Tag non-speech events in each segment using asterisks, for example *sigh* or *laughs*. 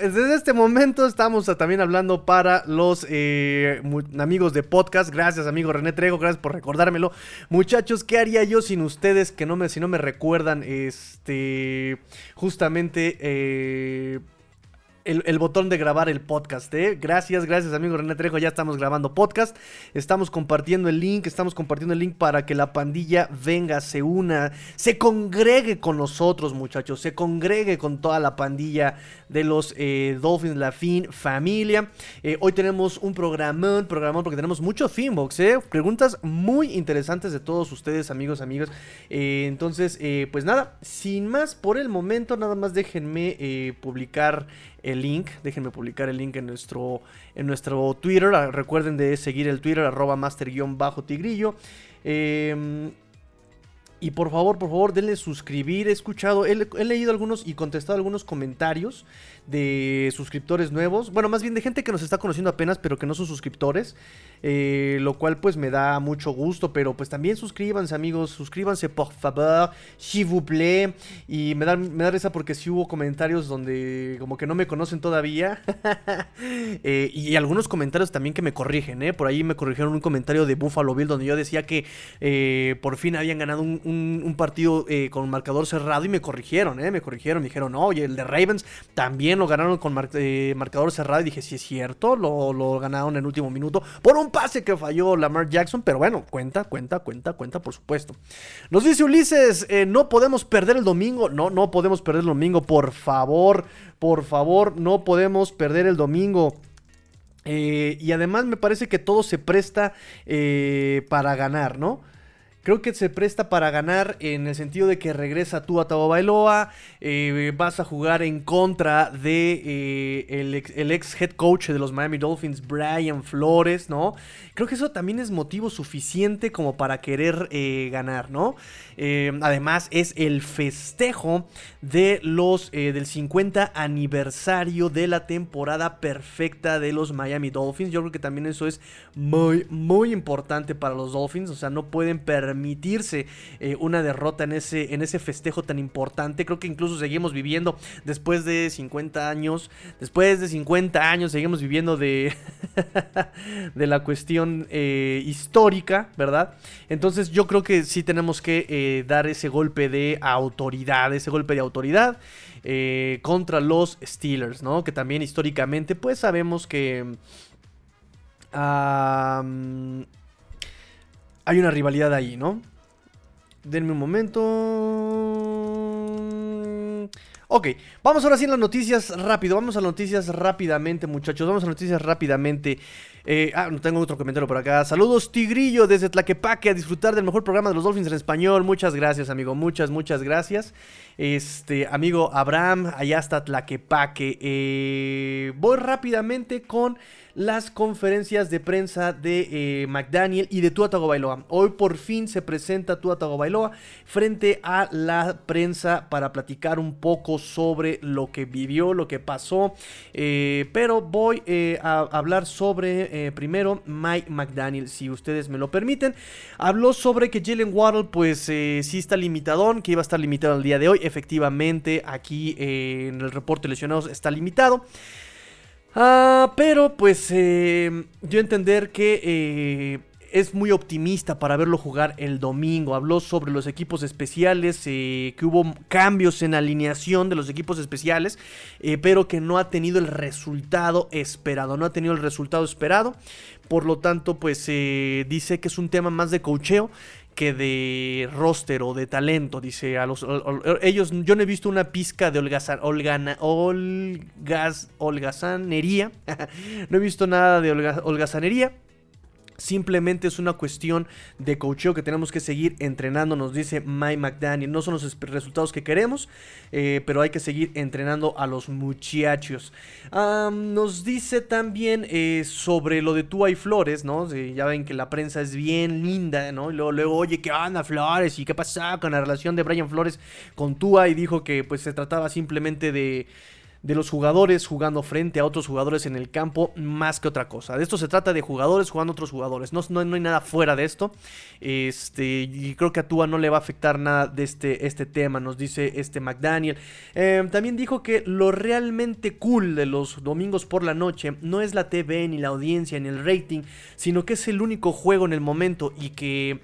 desde este momento estamos también hablando para los eh, amigos de podcast. Gracias, amigo René Trejo, gracias por recordármelo. Muchachos, ¿qué haría yo sin ustedes que no me, si no me recuerdan, este, justamente... Eh, el, botón de grabar el podcast. ¿eh? Gracias, gracias amigo René Trejo, ya estamos grabando podcast. Estamos compartiendo el link, estamos compartiendo el link para que la pandilla venga, se una, se congregue con nosotros muchachos, se congregue con toda la pandilla de los eh, Dolphins La Fin familia. Eh, hoy tenemos un programón, programón porque tenemos mucho Finbox, ¿eh? preguntas muy interesantes de todos ustedes amigos, amigos. Eh, entonces, pues nada, sin más por el momento, nada más déjenme publicar el link. Déjenme publicar el link en nuestro, en nuestro Twitter. Ah, recuerden de seguir el Twitter, arroba master-tigrillo. Em, y por favor, por favor, denle suscribir. He escuchado, he, leído algunos y contestado algunos comentarios de suscriptores nuevos. Bueno, más bien de gente que nos está conociendo apenas, pero que no son suscriptores. Eh, lo cual pues me da mucho gusto. Pero pues también suscríbanse, amigos. Suscríbanse, por favor. S'il vous plaît. Y me da, me da risa porque sí hubo comentarios donde como que no me conocen todavía. *laughs* Eh, y algunos comentarios también que me corrigen, ¿eh? Por ahí me corrigieron un comentario de Buffalo Bill donde yo decía que por fin habían ganado un un, partido con marcador cerrado y me corrigieron, ¿eh? Me corrigieron, me dijeron, no, oye, el de Ravens también lo ganaron con eh, marcador cerrado. Y dije, sí es cierto, lo, ganaron en último minuto por un pase que falló Lamar Jackson. Pero bueno, cuenta, cuenta, cuenta, cuenta, por supuesto. Nos dice Ulises, eh, no podemos perder el domingo. No, no podemos perder el domingo, por favor, por favor, no podemos perder el domingo. y además me parece que todo se presta para ganar, ¿no? Creo que se presta para ganar en el sentido de que regresa tú a Tagovailoa, eh, vas a jugar en contra de eh, el, ex, head coach de los Miami Dolphins, Brian Flores, ¿no? Creo que eso también es motivo suficiente como para querer eh, ganar, ¿no? además es el festejo de los del 50 aniversario de la temporada perfecta de los Miami Dolphins. Yo creo que también eso es muy, muy importante para los Dolphins. O sea, no pueden permitirse una derrota en ese, en ese festejo tan importante. Creo que incluso seguimos viviendo después de 50 años. Después de 50 años seguimos viviendo de, *laughs* de la cuestión eh, histórica, ¿verdad? Entonces yo creo que sí tenemos que eh, dar ese golpe de autoridad, ese golpe de autoridad. Eh, contra los Steelers, ¿no? Que también históricamente, pues sabemos que hay una rivalidad ahí, ¿no? Denme un momento. Ok, vamos ahora sí a las noticias rápido. Vamos a las noticias rápidamente, muchachos. Vamos a las noticias rápidamente. Eh, ah, tengo otro comentario por acá. Saludos, Tigrillo, desde Tlaquepaque, a disfrutar del mejor programa de los Dolphins en español. Muchas gracias, amigo. Muchas, muchas gracias. Este, amigo Abraham, allá está Tlaquepaque. Eh, voy rápidamente con las conferencias de prensa de eh, McDaniel y de Tua Tagovailoa. Hoy por fin se presenta Tua Tagovailoa frente a la prensa para platicar un poco sobre lo que vivió, lo que pasó. Eh, pero voy eh, a hablar sobre primero Mike McDaniel, si ustedes me lo permiten. Habló sobre que Jalen Waddle pues sí está limitadón, que iba a estar limitado el día de hoy. Efectivamente, aquí en el reporte lesionados está limitado. Ah, pero pues eh, yo entender que eh, es muy optimista para verlo jugar el domingo. Habló sobre los equipos especiales, eh, que hubo cambios en alineación de los equipos especiales, pero que no ha tenido el resultado esperado. No ha tenido el resultado esperado. Por lo tanto, pues dice que es un tema más de cocheo que de roster o de talento, dice a los ellos yo no he visto una pizca de holgazan, holgazanería, *laughs* no he visto nada de holgazanería. Simplemente es una cuestión de coacheo que tenemos que seguir entrenando, nos dice Mike McDaniel. No son los resultados que queremos, eh, pero hay que seguir entrenando a los muchachos. nos dice también eh, sobre lo de Tua y Flores, ¿no? ya ven que la prensa es bien linda, ¿no? Y luego, oye, ¿qué anda Flores? ¿Y qué pasa con la relación de Brian Flores con Tua? Y dijo que pues se trataba simplemente de de los jugadores jugando frente a otros jugadores en el campo más que otra cosa. De esto se trata de jugadores jugando a otros jugadores. No, no, hay nada fuera de esto. Este, y creo que a Tua no le va a afectar nada de este, este tema, nos dice este McDaniel. Em, también dijo que lo realmente cool de los domingos por la noche no es la TV, ni la audiencia, ni el rating, sino que es el único juego en el momento y que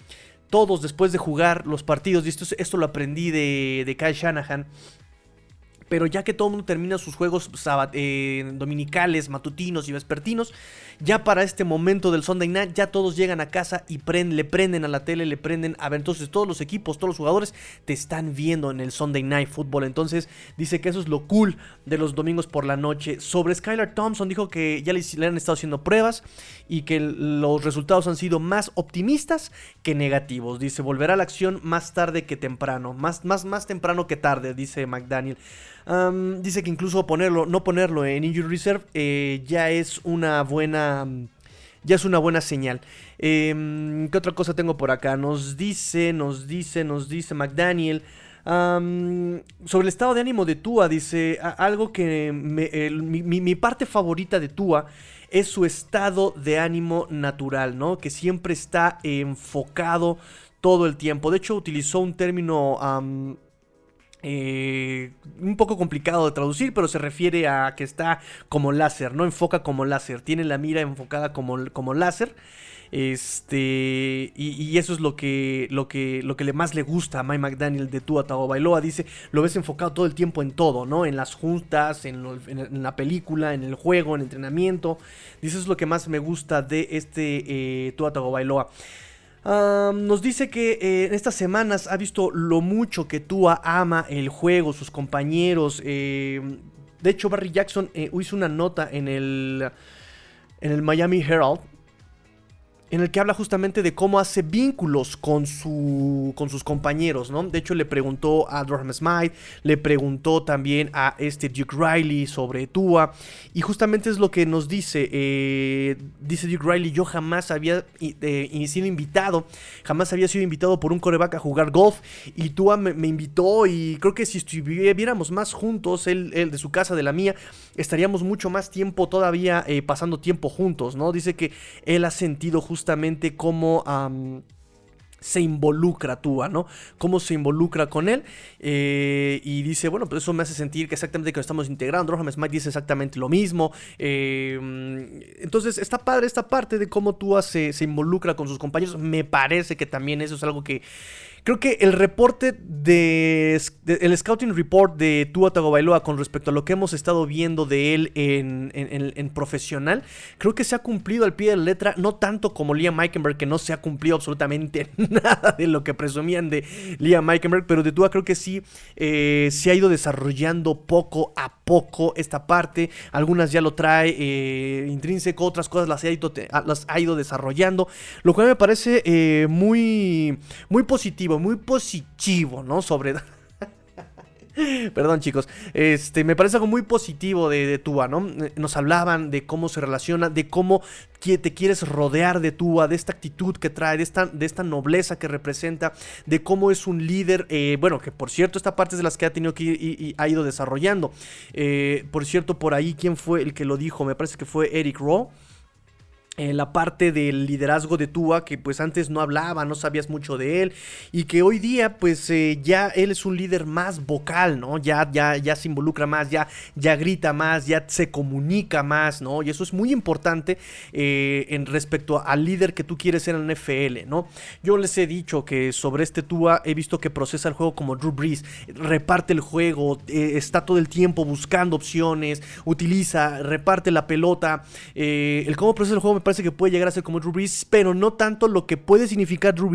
todos después de jugar los partidos, y esto, esto lo aprendí de, de Kyle Shanahan, pero ya que todo el mundo termina sus juegos eh, dominicales, matutinos y vespertinos, ya para este momento del Sunday Night, ya todos llegan a casa y le prenden a la tele, le prenden a ver. Entonces, todos los equipos, todos los jugadores te están viendo en el Sunday Night Football. Entonces, dice que eso es lo cool de los domingos por la noche. Sobre Skylar Thompson, dijo que ya le, han estado haciendo pruebas y que los resultados han sido más optimistas que negativos. Dice, volverá a la acción más tarde que temprano. Más, más, más temprano que tarde, dice McDaniel. Dice que incluso ponerlo, no ponerlo en Injury Reserve eh, ya es una buena ya es una buena señal. Em, ¿Qué otra cosa tengo por acá? Nos dice, nos dice, nos dice McDaniel. sobre el estado de ánimo de Tua, dice algo que mi, parte favorita de Tua es su estado de ánimo natural, ¿no? Que siempre está enfocado todo el tiempo. De hecho, utilizó un término eh, un poco complicado de traducir, pero se refiere a que está como láser, no enfoca como láser, tiene la mira enfocada como, como láser. Este, y, eso es lo que, lo, que, lo que le más le gusta a Mike McDaniel de Tua Bailoa Dice, lo ves enfocado todo el tiempo en todo, ¿no? En las juntas, en, la película, en el juego, en el entrenamiento. Dice, eso es lo que más me gusta de este eh, Tua Nos dice que eh, en estas semanas ha visto lo mucho que Tua ama el juego, sus compañeros. Eh, de hecho, Barry Jackson eh, hizo una nota en el, en el Miami Herald en el que habla justamente de cómo hace vínculos con, su, con sus compañeros, ¿no? De hecho, le preguntó a Durham Smite, le preguntó también a este Duke Riley sobre Tua, y justamente es lo que nos dice, eh, dice Duke Riley, yo jamás había eh, sido invitado, jamás había sido invitado por un coreback a jugar golf, y Tua me, invitó, y creo que si estuviéramos más juntos, él, de su casa, de la mía, estaríamos mucho más tiempo todavía eh, pasando tiempo juntos, ¿no? Dice que él ha sentido justamente justamente cómo se involucra Tua, ¿no? Cómo se involucra con él. Eh, y dice, bueno, pues eso me hace sentir que exactamente que nos estamos integrando. Rohan Smite dice exactamente lo mismo. Eh, entonces, está padre esta parte de cómo Tua se, se involucra con sus compañeros. Me parece que también eso es algo que Creo que el reporte de, el scouting report de Tua Tagovailoa con respecto a lo que hemos estado viendo de él en, profesional, creo que se ha cumplido al pie de la letra, no tanto como Liam Meikenberg, que no se ha cumplido absolutamente *laughs* nada de lo que presumían de Liam Meikenberg, pero de Tua creo que sí eh, se ha ido desarrollando poco a poco esta parte. Algunas ya lo trae eh, intrínseco, otras cosas las ha, ido, las ha ido desarrollando, lo cual me parece eh, muy, muy positivo muy positivo, ¿no? Sobre... *laughs* Perdón chicos, este me parece algo muy positivo de, de, Tua, ¿no? Nos hablaban de cómo se relaciona, de cómo te quieres rodear de Tua, de esta actitud que trae, de esta, de esta nobleza que representa, de cómo es un líder, eh, bueno, que por cierto esta parte es de las que ha tenido que ir y, ha ido desarrollando. Eh, por cierto, por ahí, ¿quién fue el que lo dijo? Me parece que fue Eric Rowe. Eh, la parte del liderazgo de Tua que pues antes no hablaba, no sabías mucho de él y que hoy día pues eh, ya él es un líder más vocal, ¿no? Ya, ya, ya se involucra más, ya, ya grita más, ya se comunica más, ¿no? Y eso es muy importante eh, en respecto al líder que tú quieres ser en la NFL, ¿no? Yo les he dicho que sobre este Tua he visto que procesa el juego como Drew Brees, reparte el juego, está todo el tiempo buscando opciones, utiliza, reparte la pelota, el cómo procesa el juego parece que puede llegar a ser como Drew pero no tanto lo que puede significar Drew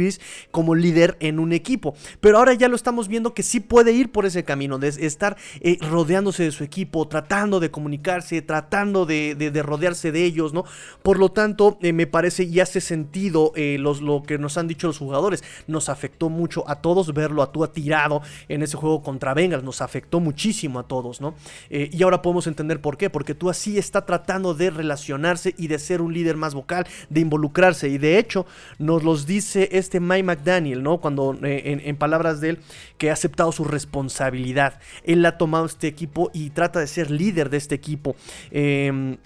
como líder en un equipo. Pero ahora ya lo estamos viendo que sí puede ir por ese camino, de estar eh, rodeándose de su equipo, tratando de comunicarse, tratando de, rodearse de ellos, ¿no? Por lo tanto, eh, me parece y hace sentido eh, lo que nos han dicho los jugadores. Nos afectó mucho a todos verlo a tú tirado en ese juego contra Bengals, nos afectó muchísimo a todos, ¿no? y ahora podemos entender por qué, porque tú así está tratando de relacionarse y de ser un líder más vocal, de involucrarse. Y de hecho, nos los dice este Mike McDaniel, ¿no? Cuando eh, en, palabras de él, que ha aceptado su responsabilidad. Él ha tomado este equipo y trata de ser líder de este equipo. Eh,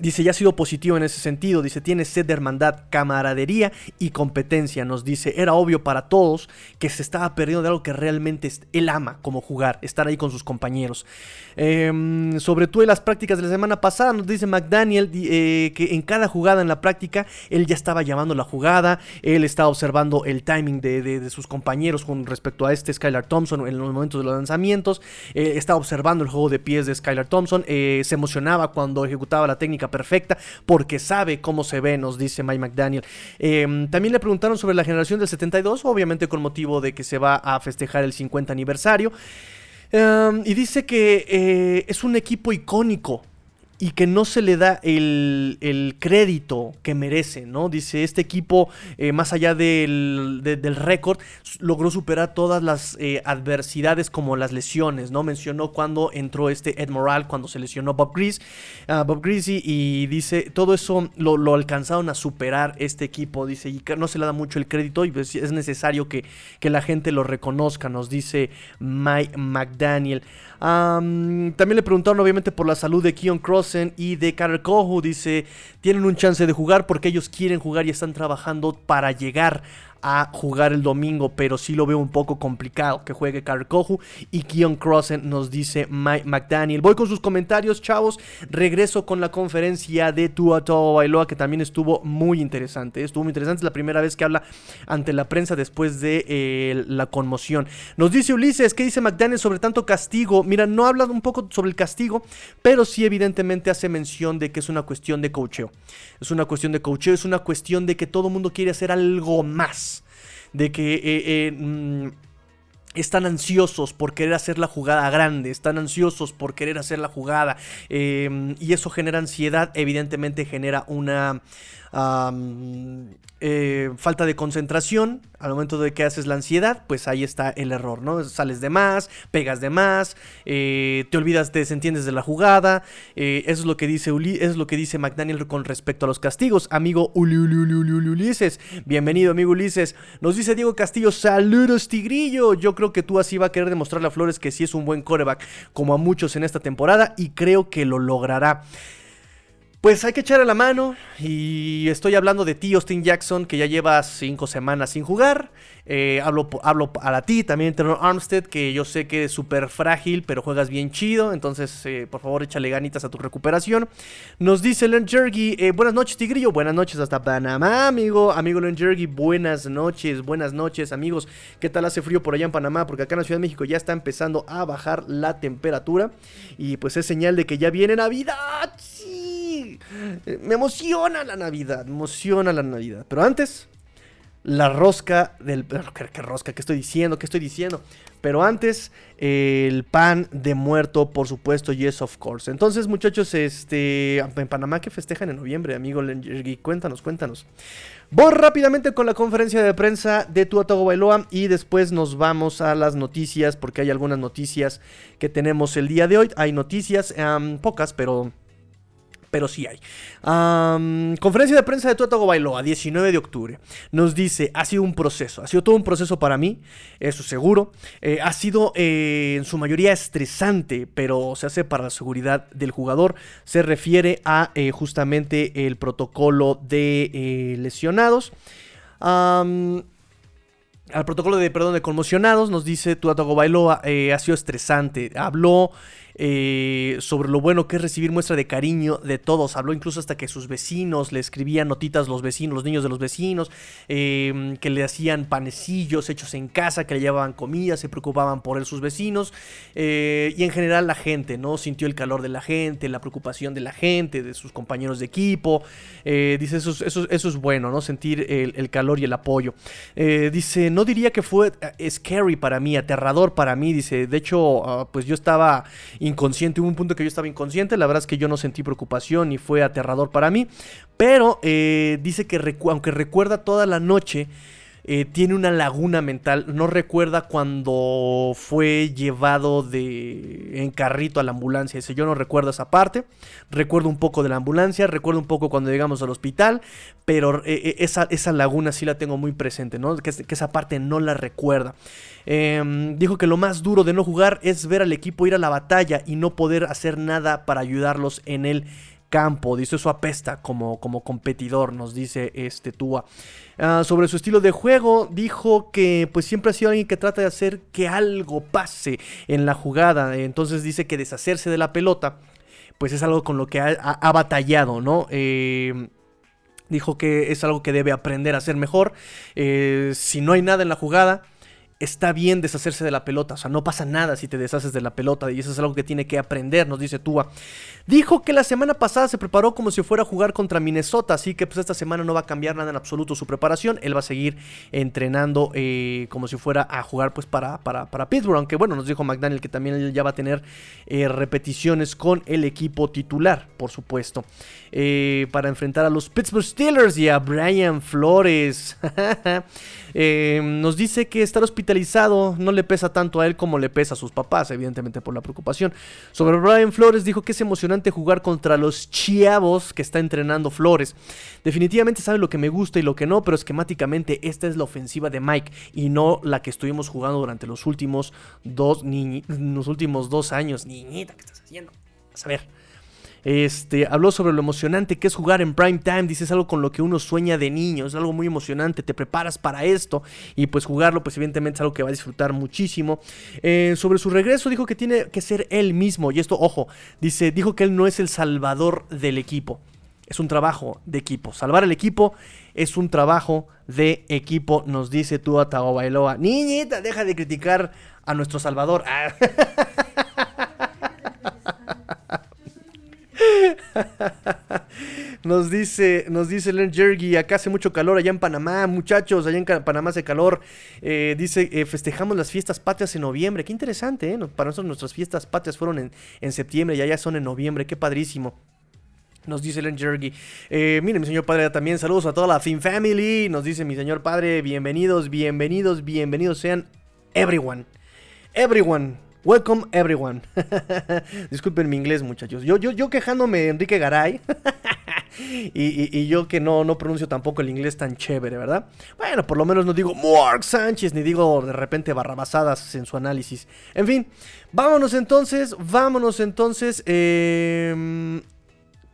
Dice, ya ha sido positivo en ese sentido. Dice, tiene sed de hermandad, camaradería y competencia. Nos dice, era obvio para todos que se estaba perdiendo de algo que realmente él ama, como jugar, estar ahí con sus compañeros. Em, sobre todo en las prácticas de la semana pasada, nos dice McDaniel eh, que en cada jugada en la práctica, él ya estaba llamando la jugada, él estaba observando el timing de, sus compañeros con respecto a este Skylar Thompson en los momentos de los lanzamientos, eh, estaba observando el juego de pies de Skylar Thompson, eh, se emocionaba cuando ejecutaba la técnica perfecta porque sabe cómo se ve, nos dice Mike McDaniel. Em, también le preguntaron sobre la generación del 72, obviamente con motivo de que se va a festejar el 50 aniversario. Em, y dice que eh, es un equipo icónico y que no se le da el, crédito que merece, ¿no? Dice, este equipo, eh, más allá del, récord, logró superar todas las eh, adversidades como las lesiones, ¿no? Mencionó cuando entró este Ed Moral, cuando se lesionó Bob Greasy, uh, Bob Greasy y dice, todo eso lo, alcanzaron a superar este equipo, dice, y no se le da mucho el crédito y pues es necesario que, que la gente lo reconozca, nos dice Mike McDaniel también le preguntaron obviamente por la salud de Keon Crossen y de Carter Kohu. Dice, tienen un chance de jugar porque ellos quieren jugar y están trabajando para llegar a jugar el domingo, pero sí lo veo un poco complicado que juegue Kohu y Keon Crossen nos dice Mike McDaniel. Voy con sus comentarios, chavos. Regreso con la conferencia de Tua Bailoa que también estuvo muy interesante. Estuvo muy interesante, es la primera vez que habla ante la prensa después de eh, la conmoción. Nos dice Ulises, ¿qué dice McDaniel sobre tanto castigo? Mira, no habla un poco sobre el castigo, pero sí evidentemente hace mención de que es una cuestión de cocheo. Es una cuestión de cocheo, es una cuestión de que todo mundo quiere hacer algo más de que eh, eh, mm, están ansiosos por querer hacer la jugada grande, están ansiosos por querer hacer la jugada eh, y eso genera ansiedad, evidentemente genera una eh, falta de concentración al momento de que haces la ansiedad, pues ahí está el error, ¿no? Sales de más, pegas de más, eh, te olvidas, te desentiendes de la jugada. Eh, eso es lo que dice es lo que dice McDaniel con respecto a los castigos. Amigo Ulises, bienvenido, amigo Ulises. Nos dice Diego Castillo, saludos, Tigrillo. Yo creo que tú así va a querer demostrarle a Flores que sí es un buen coreback, como a muchos en esta temporada, y creo que lo logrará. Pues hay que echarle la mano y estoy hablando de ti, Austin Jackson, que ya lleva cinco semanas sin jugar. Eh, hablo, hablo para ti, también Terror Armstead, que yo sé que es súper frágil, pero juegas bien chido. Entonces, eh, por favor, échale ganitas a tu recuperación. Nos dice Len Jergy, eh, buenas noches, Tigrillo. Buenas noches hasta Panamá, amigo. Amigo Len Jergy, buenas noches, buenas noches, amigos. ¿Qué tal hace frío por allá en Panamá? Porque acá en la Ciudad de México ya está empezando a bajar la temperatura. Y pues es señal de que ya viene Navidad. Sí me emociona la Navidad, me emociona la Navidad. Pero antes, la rosca del... ¿Qué, rosca? ¿Qué estoy diciendo? ¿Qué estoy diciendo? Pero antes, el pan de muerto, por supuesto, yes, of course. Entonces, muchachos, este, en Panamá que festejan en noviembre, amigo cuéntanos, cuéntanos. Voy rápidamente con la conferencia de prensa de Tuatago Bailoa y después nos vamos a las noticias, porque hay algunas noticias que tenemos el día de hoy. Hay noticias, pocas, pero pero sí hay. conferencia de prensa de Tuatago Bailoa, 19 de octubre. Nos dice, ha sido un proceso, ha sido todo un proceso para mí, eso seguro. Eh, ha sido eh, en su mayoría estresante, pero se hace para la seguridad del jugador. Se refiere a eh, justamente el protocolo de lesionados. al protocolo de, perdón, de conmocionados, nos dice Tuatago Bailoa, ha sido estresante. Habló eh, sobre lo bueno que es recibir muestra de cariño de todos. Habló incluso hasta que sus vecinos le escribían notitas los vecinos, los niños de los vecinos, em, que le hacían panecillos hechos en casa, que le llevaban comida, se preocupaban por él sus vecinos. Eh, y en general la gente, ¿no? Sintió el calor de la gente, la preocupación de la gente, de sus compañeros de equipo. Eh, dice, eso, eso, eso, es bueno, ¿no? Sentir el, calor y el apoyo. dice, no diría que fue scary para mí, aterrador para mí. Dice, de hecho, ah, pues yo estaba inconsciente. Hubo un punto que yo estaba inconsciente, la verdad es que yo no sentí preocupación y fue aterrador para mí. Pero eh, dice que aunque recuerda toda la noche, eh, tiene una laguna mental. No recuerda cuando fue llevado de en carrito a la ambulancia. Dice, yo no recuerdo esa parte. Recuerdo un poco de la ambulancia, recuerdo un poco cuando llegamos al hospital, pero eh, eh, esa, esa, laguna sí la tengo muy presente, ¿no? Que, que esa parte no la recuerda. Em, dijo que lo más duro de no jugar es ver al equipo ir a la batalla y no poder hacer nada para ayudarlos en el campo. Dice eso apesta como, como competidor, nos dice este Tua. Ah, sobre su estilo de juego, dijo que pues siempre ha sido alguien que trata de hacer que algo pase en la jugada. Entonces dice que deshacerse de la pelota, pues es algo con lo que ha, batallado, ¿no? Eh, dijo que es algo que debe aprender a hacer mejor. Eh, si no hay nada en la jugada, está bien deshacerse de la pelota, o sea, no pasa nada si te deshaces de la pelota y eso es algo que tiene que aprender, nos dice Tua. Dijo que la semana pasada se preparó como si fuera a jugar contra Minnesota, así que pues esta semana no va a cambiar nada en absoluto su preparación, él va a seguir entrenando eh, como si fuera a jugar pues para, para, para, Pittsburgh, aunque bueno, nos dijo McDaniel que también ya va a tener eh, repeticiones con el equipo titular, por supuesto, eh, para enfrentar a los Pittsburgh Steelers y a Brian Flores. *laughs* nos dice que estar hospitalizado no le pesa tanto a él como le pesa a sus papás, evidentemente por la preocupación. Sobre Brian Flores dijo que es emocionante jugar contra los chiavos que está entrenando Flores. Definitivamente sabe lo que me gusta y lo que no, pero esquemáticamente esta es la ofensiva de Mike y no la que estuvimos jugando durante los últimos dos, los últimos dos años. Niñita, ¿qué estás haciendo? a ver. Este, habló sobre lo emocionante que es jugar en prime time. Dice, es algo con lo que uno sueña de niño. Es algo muy emocionante. Te preparas para esto. Y pues jugarlo, pues evidentemente es algo que va a disfrutar muchísimo. Eh, sobre su regreso, dijo que tiene que ser él mismo. Y esto, ojo, dice, dijo que él no es el salvador del equipo. Es un trabajo de equipo. Salvar el equipo es un trabajo de equipo, nos dice tú a Bailoa. Niñita, deja de criticar a nuestro salvador. Ah. *laughs* nos dice, nos dice Len Jergy, acá hace mucho calor allá en Panamá, muchachos, allá en Panamá hace calor. Eh, dice, eh, festejamos las fiestas patrias en noviembre. Qué interesante, ¿eh? Para nosotros nuestras fiestas patrias fueron en, en septiembre y allá son en noviembre. Qué padrísimo. Nos dice Len Jergy. Eh, mire, mi señor padre, también saludos a toda la Fin Family. Nos dice mi señor padre, bienvenidos, bienvenidos, bienvenidos sean everyone. Everyone. Welcome everyone. *laughs* Disculpen mi inglés, muchachos. Yo, yo, yo quejándome Enrique Garay. *laughs* y, yo que no, no pronuncio tampoco el inglés tan chévere, ¿verdad? Bueno, por lo menos no digo Mark Sánchez, ni digo de repente barrabasadas en su análisis. En fin, vámonos entonces, vámonos entonces em,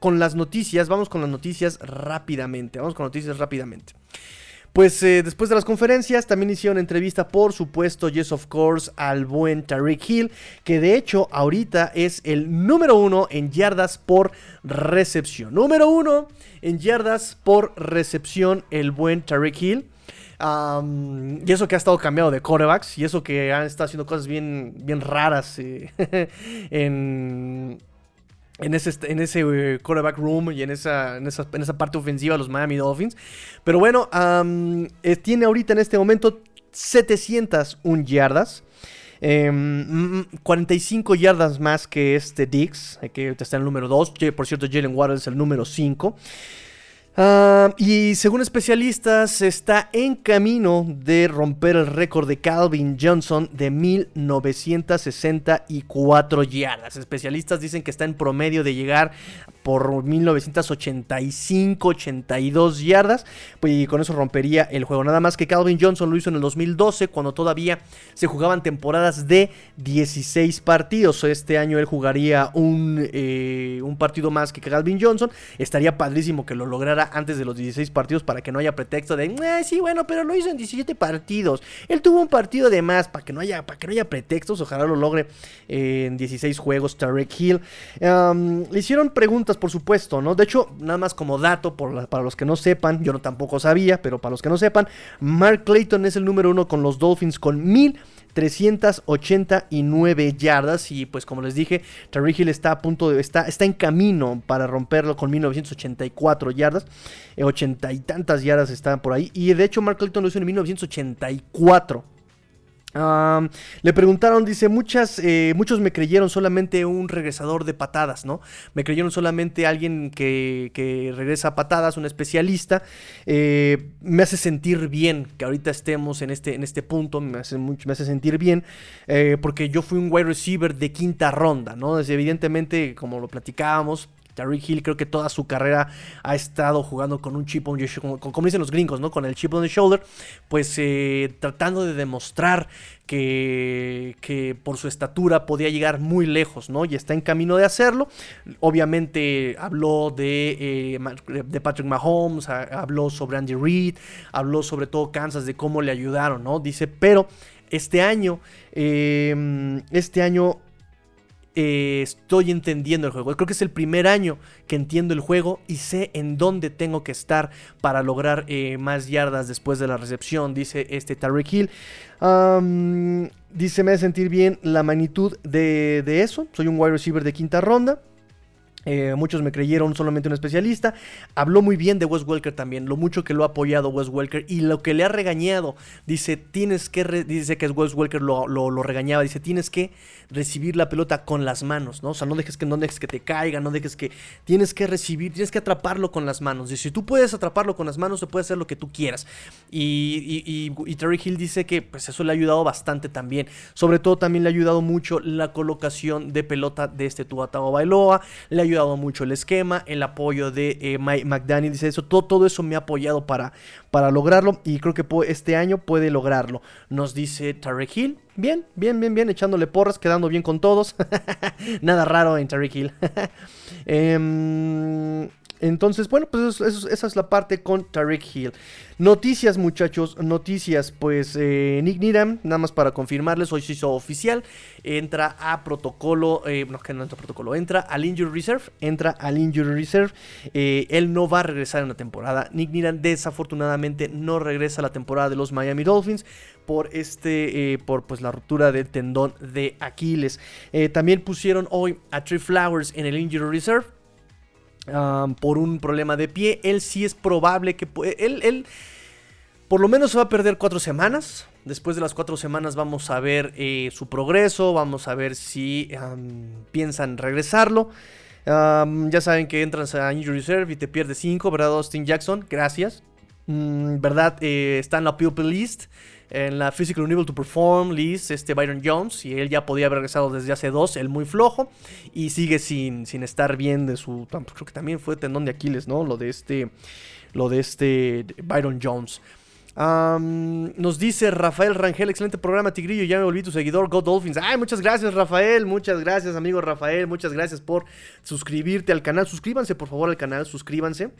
con las noticias. Vamos con las noticias rápidamente. Vamos con noticias rápidamente. Pues eh, después de las conferencias también hicieron entrevista, por supuesto, Yes of Course, al buen Tariq Hill, que de hecho ahorita es el número uno en yardas por recepción. Número uno en yardas por recepción, el buen Tariq Hill. y eso que ha estado cambiado de corebacks, y eso que han estado haciendo cosas bien, bien raras eh, *laughs* en en ese, en ese eh, quarterback room y en esa, en esa, parte ofensiva los Miami Dolphins. Pero bueno, eh, tiene ahorita en este momento 701 yardas. 45 em, yardas más que este Dix, eh, que está en el número 2. Por cierto, Jalen Waddle es el número 5. Ah, y según especialistas, está en camino de romper el récord de Calvin Johnson de 1964 yardas. Especialistas dicen que está en promedio de llegar por 1985, 82 yardas. Pues y con eso rompería el juego. Nada más que Calvin Johnson lo hizo en el 2012, cuando todavía se jugaban temporadas de 16 partidos. Este año él jugaría un, eh, un partido más que Calvin Johnson. Estaría padrísimo que lo lograra antes de los 16 partidos para que no haya pretexto de, eh, sí, bueno, pero lo hizo en 17 partidos. Él tuvo un partido de más para que no haya, para que no haya pretextos. Ojalá lo logre en 16 juegos. Tarek Hill. le hicieron preguntas por supuesto, ¿no? De hecho, nada más como dato, para los que no sepan, yo no tampoco sabía, pero para los que no sepan, Mark Clayton es el número uno con los Dolphins con 1389 yardas y pues como les dije, Terry Hill está a punto de está, está en camino para romperlo con 1984 yardas, 80 eh, y tantas yardas están por ahí y de hecho Mark Clayton lo hizo en 1984. le preguntaron, dice, muchas, eh, muchos me creyeron solamente un regresador de patadas, ¿no? Me creyeron solamente alguien que, regresa a patadas, un especialista. Eh, me hace sentir bien que ahorita estemos en este, en este punto, me hace, me hace sentir bien, eh, porque yo fui un wide receiver de quinta ronda, ¿no? Evidentemente, como lo platicábamos, Tariq Hill creo que toda su carrera ha estado jugando con un chip on your shoulder, como dicen los gringos, ¿no? Con el chip on the shoulder, pues eh, tratando de demostrar que, que, por su estatura podía llegar muy lejos, ¿no? Y está en camino de hacerlo. Obviamente habló de, eh, de Patrick Mahomes, habló sobre Andy Reid, habló sobre todo Kansas, de cómo le ayudaron, ¿no? Dice, pero este año, eh, este año eh, estoy entendiendo el juego. Creo que es el primer año que entiendo el juego y sé en dónde tengo que estar para lograr eh, más yardas después de la recepción, dice este Tarek Hill. dice, me hace sentir bien la magnitud de, de eso. Soy un wide receiver de quinta ronda. Eh, muchos me creyeron solamente un especialista. Habló muy bien de Wes Welker también, lo mucho que lo ha apoyado Wes Welker y lo que le ha regañado. Dice, tienes que, dice que Wes Welker lo, lo, regañaba, dice, tienes que recibir la pelota con las manos, ¿no? O sea, no dejes que, no dejes que te caiga, no dejes que, tienes que recibir, tienes que atraparlo con las manos. Dice, si tú puedes atraparlo con las manos, se puede hacer lo que tú quieras. Y, y, Terry Hill dice que pues eso le ha ayudado bastante también. Sobre todo también le ha ayudado mucho la colocación de pelota de este Tuatao Bailoa, le ha ayudado mucho el esquema, el apoyo de eh, Mike McDaniel, dice eso, todo, todo eso me ha apoyado para, para lograrlo y creo que este año puede lograrlo. Nos dice Tarek Hill, bien, bien, bien, bien, echándole porras, quedando bien con todos. *laughs* Nada raro en Tarek Hill. *laughs* eh, entonces, bueno, pues esa es la parte con Tarek Hill. Noticias, muchachos, noticias. Pues eh, Nick Needham, nada más para confirmarles, hoy se hizo oficial. Entra a protocolo, eh, no, que no entra a protocolo, entra al Injury Reserve. Entra al Injury Reserve. Eh, él no va a regresar en la temporada. Nick Needham, desafortunadamente, no regresa a la temporada de los Miami Dolphins por este, por pues la ruptura del tendón de Aquiles. también pusieron hoy a Tree Flowers en el Injury Reserve por un problema de pie. Él sí es probable que... Él, él por lo menos se va a perder cuatro semanas. Después de las cuatro semanas vamos a ver eh, su progreso, vamos a ver si piensan regresarlo. ya saben que entras a Injury Reserve y te pierdes cinco, ¿verdad, Austin Jackson? Gracias. Mm, ¿Verdad? Eh, está en la Pupil List en la Physical Unable to Perform list, este Byron Jones, y él ya podía haber regresado desde hace dos, él muy flojo, y sigue sin, sin estar bien de su, creo que también fue tendón de Aquiles, ¿no? Lo de este, lo de este Byron Jones. nos dice Rafael Rangel, excelente programa, Tigrillo. Ya me volví tu seguidor, Go Dolphins. Ay, muchas gracias, Rafael. Muchas gracias, amigo Rafael. Muchas gracias por suscribirte al canal. Suscríbanse, por favor, al canal. Suscríbanse.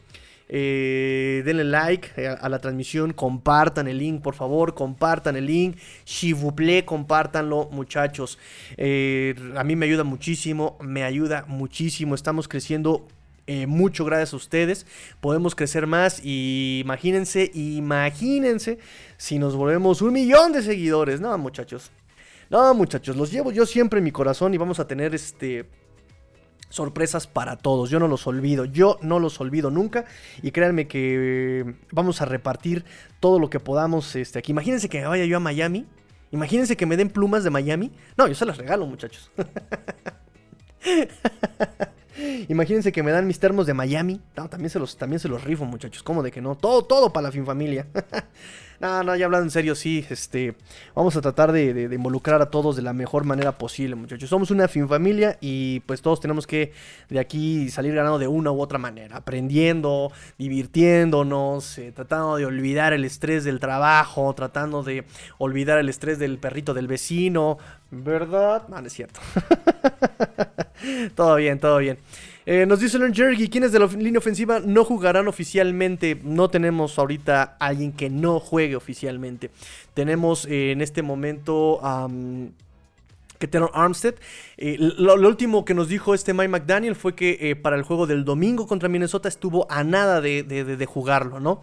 Eh, denle like eh, a, la transmisión, compartan el link, por favor, compartan el link. Shivuple, compártanlo, muchachos. Eh, a mí me ayuda muchísimo, me ayuda muchísimo. Estamos creciendo mucho gracias a ustedes. Podemos crecer más y imagínense, imagínense si nos volvemos un millón de seguidores. No, muchachos. No, muchachos, los llevo yo siempre en mi corazón y vamos a tener este sorpresas para todos. Yo no los olvido, yo no los olvido nunca. Y créanme que vamos a repartir todo lo que podamos este, aquí. Imagínense que me vaya yo a Miami. Imagínense que me den plumas de Miami. No, yo se las regalo, muchachos. *laughs* Imagínense que me dan mis termos de Miami. También se los, también se los rifo, muchachos. ¿Cómo de que no? Todo, todo para la fin familia. *laughs* no, no, ya hablando en serio, sí. Este, vamos a tratar de, involucrar a todos de la mejor manera posible, muchachos. Somos una fin familia y pues todos tenemos que de aquí salir ganando de una u otra manera. Aprendiendo, divirtiéndonos, eh, tratando de olvidar el estrés del trabajo, tratando de olvidar el estrés del perrito del vecino. ¿Verdad? No, no es cierto. *laughs* todo bien, todo bien. Eh, nos dice Learn Jergy, ¿quiénes de la línea ofensiva no jugarán oficialmente? No tenemos ahorita alguien que no juegue oficialmente. Tenemos eh, en este momento que Taylor Armstead. Eh, lo, último que nos dijo este Mike McDaniel fue que para el juego del domingo contra Minnesota estuvo a nada de jugarlo, ¿no?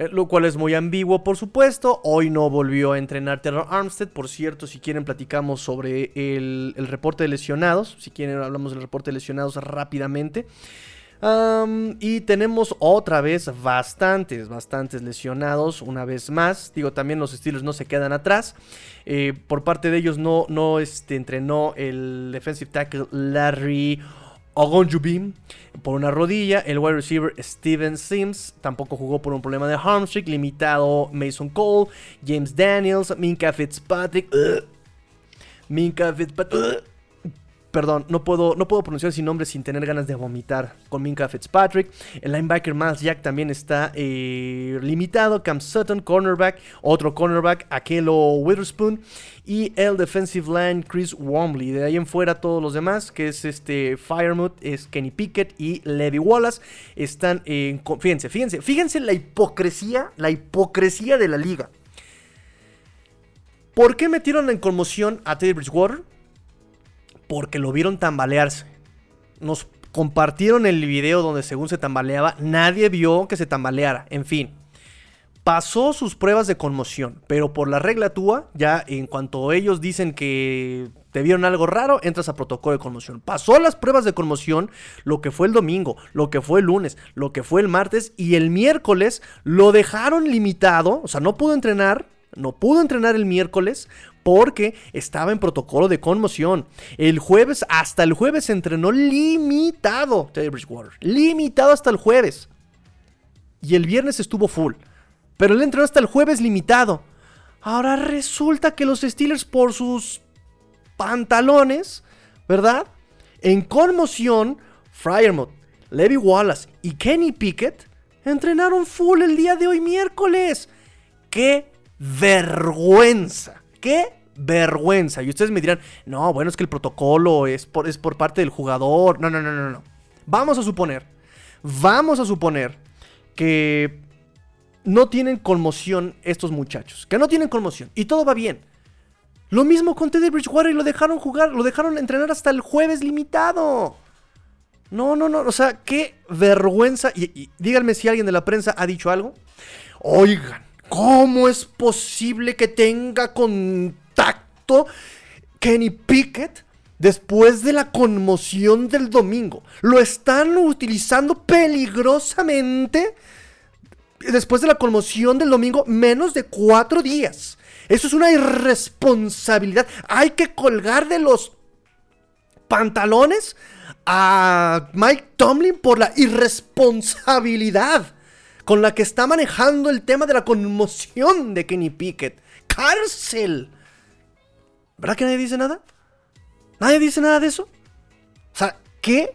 Eh, lo cual es muy ambiguo, por supuesto. Hoy no volvió a entrenar Terror Armstead. Por cierto, si quieren, platicamos sobre el, reporte de lesionados. Si quieren, hablamos del reporte de lesionados rápidamente. y tenemos otra vez bastantes, bastantes lesionados. Una vez más. Digo, también los Steelers no se quedan atrás. Eh, por parte de ellos no, no este, entrenó el defensive tackle Larry Ogonjubim por una rodilla. El wide receiver Steven Sims tampoco jugó por un problema de hamstring. Limitado Mason Cole, James Daniels, Minka Fitzpatrick. Minka Fitzpatrick. Perdón, no puedo, no puedo pronunciar sin nombre sin tener ganas de vomitar con Minka Fitzpatrick. El linebacker Miles Jack también está eh, limitado. Cam Sutton, cornerback. Otro cornerback, Akelo Witherspoon. Y el defensive line Chris Wombley. De ahí en fuera todos los demás, que es este Firemouth, es Kenny Pickett y Levi Wallace. Están en... Fíjense, fíjense, fíjense la hipocresía, la hipocresía de la liga. ¿Por qué metieron en conmoción a Teddy Bridgewater? Porque lo vieron tambalearse. Nos compartieron el video donde según se tambaleaba, nadie vio que se tambaleara, en fin. Pasó sus pruebas de conmoción, pero por la regla TUA, ya en cuanto ellos dicen que te vieron algo raro, entras a protocolo de conmoción. Pasó las pruebas de conmoción, lo que fue el domingo, lo que fue el lunes, lo que fue el martes y el miércoles lo dejaron limitado, o sea, no pudo entrenar, no pudo entrenar el miércoles porque estaba en protocolo de conmoción. El jueves, hasta el jueves entrenó limitado. Limitado hasta el jueves. Y el viernes estuvo full. Pero él entrenó hasta el jueves limitado. Ahora resulta que los Steelers por sus pantalones, ¿verdad? En conmoción, Fryermouth, Levi Wallace y Kenny Pickett entrenaron full el día de hoy miércoles. ¡Qué vergüenza! ¡Qué vergüenza! Y ustedes me dirán, no, bueno, es que el protocolo es por, es por parte del jugador. No, no, no, no, no. Vamos a suponer, vamos a suponer que no tienen conmoción estos muchachos. Que no tienen conmoción. Y todo va bien. Lo mismo con Teddy Bridgewater y lo dejaron jugar, lo dejaron entrenar hasta el jueves limitado. No, no, no, o sea, qué vergüenza. Y, y díganme si alguien de la prensa ha dicho algo. Oigan, ¿Cómo es posible que tenga Kenny Pickett después de la conmoción del domingo? Lo están utilizando peligrosamente después de la conmoción del domingo menos de cuatro días. Eso es una irresponsabilidad. Hay que colgar de los pantalones a Mike Tomlin por la irresponsabilidad con la que está manejando el tema de la conmoción de Kenny Pickett. ¡Cárcel! ¿Verdad que nadie dice nada? ¿Nadie dice nada de eso? O sea, qué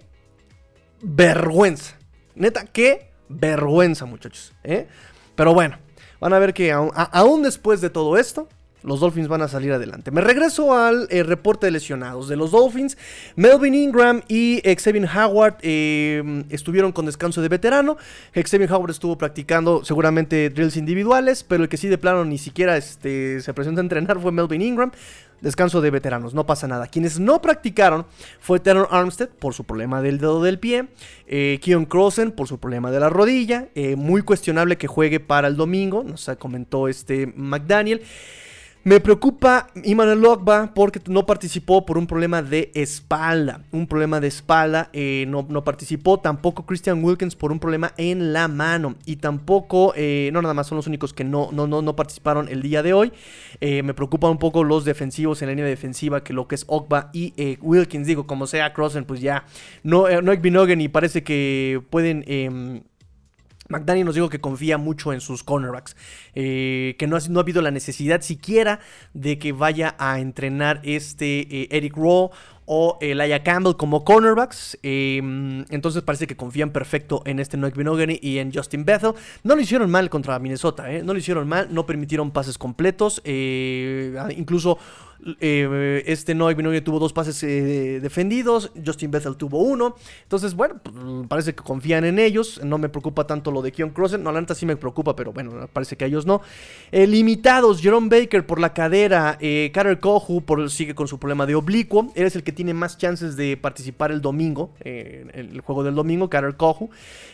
vergüenza. Neta, qué vergüenza, muchachos. ¿eh? Pero bueno, van a ver que aún después de todo esto, los Dolphins van a salir adelante. Me regreso al eh, reporte de lesionados de los Dolphins. Melvin Ingram y Xavier Howard estuvieron con descanso de veterano. Xavier Howard estuvo practicando seguramente drills individuales, pero el que sí de plano ni siquiera este, se presentó a entrenar fue Melvin Ingram. Descanso de veteranos, no pasa nada. Quienes no practicaron fue Tanner Armstead por su problema del dedo del pie, eh, Keon Crossen por su problema de la rodilla, eh, muy cuestionable que juegue para el domingo, nos comentó este McDaniel. Me preocupa Iman Logba porque no participó por un problema de espalda. Un problema de espalda, eh, no, no, participó. Tampoco Christian Wilkins por un problema en la mano. Y tampoco, eh, no nada más son los únicos que no, no, no, no participaron el día de hoy. Eh, me preocupan un poco los defensivos en la línea defensiva, que lo que es Ogba y Wilkins. Digo, como sea Crossen, pues ya no, no hay y parece que pueden em, McDaniel nos dijo que confía mucho en sus cornerbacks, eh, que no ha, no ha, habido la necesidad siquiera de que vaya a entrenar este eh, Eric Rowe o Elijah Campbell como cornerbacks. Em, entonces parece que confían perfecto en este Noek Binogany y en Justin Bethel. No lo hicieron mal contra Minnesota, ¿eh? no lo hicieron mal, no permitieron pases completos. incluso eh, este Noy Binoye tuvo dos pases eh, defendidos. Justin Bethel tuvo uno. Entonces, bueno, pues, parece que confían en ellos. No me preocupa tanto lo de Keon Crossen. No, la neta sí me preocupa, pero bueno, parece que a ellos no. Eh, limitados, Jerome Baker por la cadera. Carter Kohu sigue con su problema de oblicuo. Él es el que tiene más chances de participar el domingo. el juego del domingo, Carter Kohu.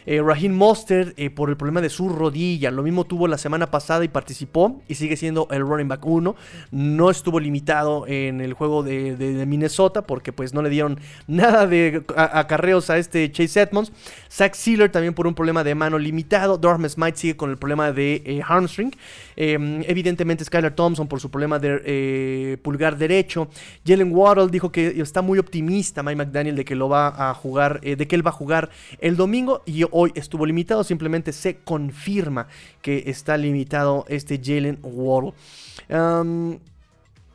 Raheem Mostert por el problema de su rodilla. Lo mismo tuvo la semana pasada y participó. Y sigue siendo el running back 1. No estuvo limitado en el juego de, Minnesota porque pues no le dieron nada de acarreos a, este Chase Edmonds. Zach Sealer también por un problema de mano limitado. Dorm Smite sigue con el problema de eh, hamstring. Em, evidentemente Skylar Thompson por su problema de eh, pulgar derecho. Jalen Waddle dijo que está muy optimista Mike McDaniel de que lo va a jugar, eh, de que él va a jugar el domingo y hoy estuvo limitado. Simplemente se confirma que está limitado este Jalen Waddle.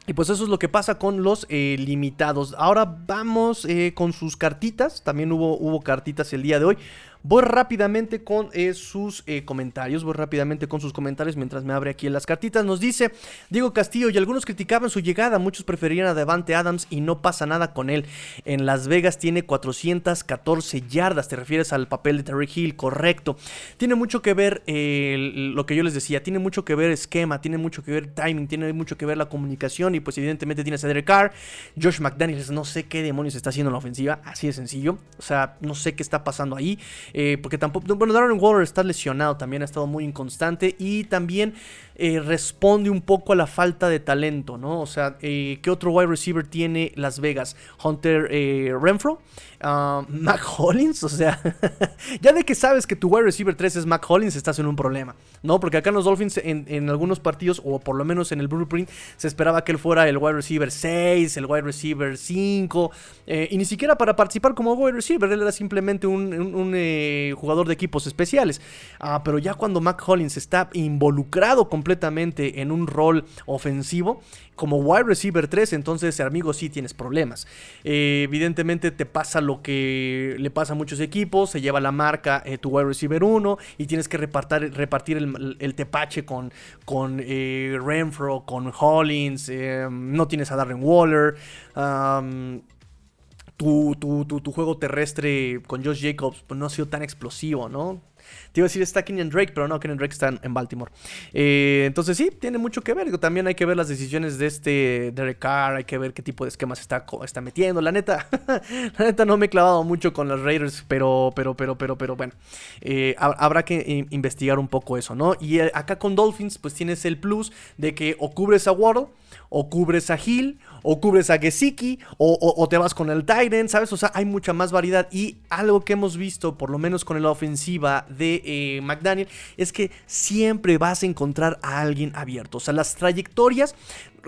Y pues eso es lo que pasa con los eh, limitados. Ahora vamos con sus cartitas. También hubo, hubo cartitas el día de hoy. Voy rápidamente con eh, sus eh, comentarios. Voy rápidamente con sus comentarios mientras me abre aquí en las cartitas. Nos dice Diego Castillo y algunos criticaban su llegada. Muchos preferían a Devante Adams y no pasa nada con él. En Las Vegas tiene 414 yardas. Te refieres al papel de Terry Hill, correcto. Tiene mucho que ver eh, lo que yo les decía. Tiene mucho que ver esquema, tiene mucho que ver timing, tiene mucho que ver la comunicación. Y pues evidentemente tienes a Derek Carr. Josh McDaniels, no sé qué demonios está haciendo en la ofensiva. Así de sencillo. O sea, no sé qué está pasando ahí. Eh, porque tampoco, bueno, Darren Waller está lesionado, también ha estado muy inconstante y también eh, responde un poco a la falta de talento, ¿no? O sea, eh, ¿qué otro wide receiver tiene Las Vegas? Hunter Renfro, ah, Mac Hollins, o sea, *laughs* ya de que sabes que tu wide receiver 3 es Mac Hollins, estás en un problema, ¿no? Porque acá en los Dolphins, en, algunos partidos, o por lo menos en el blueprint, se esperaba que él fuera el wide receiver 6, el wide receiver 5, y ni siquiera para participar como wide receiver, él era simplemente un, jugador de equipos especiales. Ah, pero ya cuando Mac Hollins está involucrado completamente en un rol ofensivo, como wide receiver 3, entonces, amigo, sí tienes problemas. Eh, evidentemente te pasa lo que le pasa a muchos equipos, se lleva la marca eh, tu wide receiver 1 y tienes que repartir, repartir el, tepache con, con eh, Renfro, con Hollins, no tienes a Darren Waller tu, tu, juego terrestre con Josh Jacobs pues, no ha sido tan explosivo, ¿no? Te iba a decir está Kenyon Drake, pero no, Kenyon Drake está en, Baltimore. Eh, entonces sí, tiene mucho que ver. También hay que ver las decisiones de este Derek Carr, hay que ver qué tipo de esquemas está, está metiendo. La neta, *laughs* la neta no me he clavado mucho con los Raiders, pero, pero, pero, pero, pero bueno, eh, habrá que investigar un poco eso, ¿no? Y eh, acá con Dolphins, pues tienes el plus de que o cubres a Waddle, o cubres a Hill, o cubres a Gesicki, o, te vas con el Tyrant, ¿sabes? O sea, hay mucha más variedad. Y algo que hemos visto, por lo menos con la ofensiva de eh, McDaniel, es que siempre vas a encontrar a alguien abierto. O sea, las trayectorias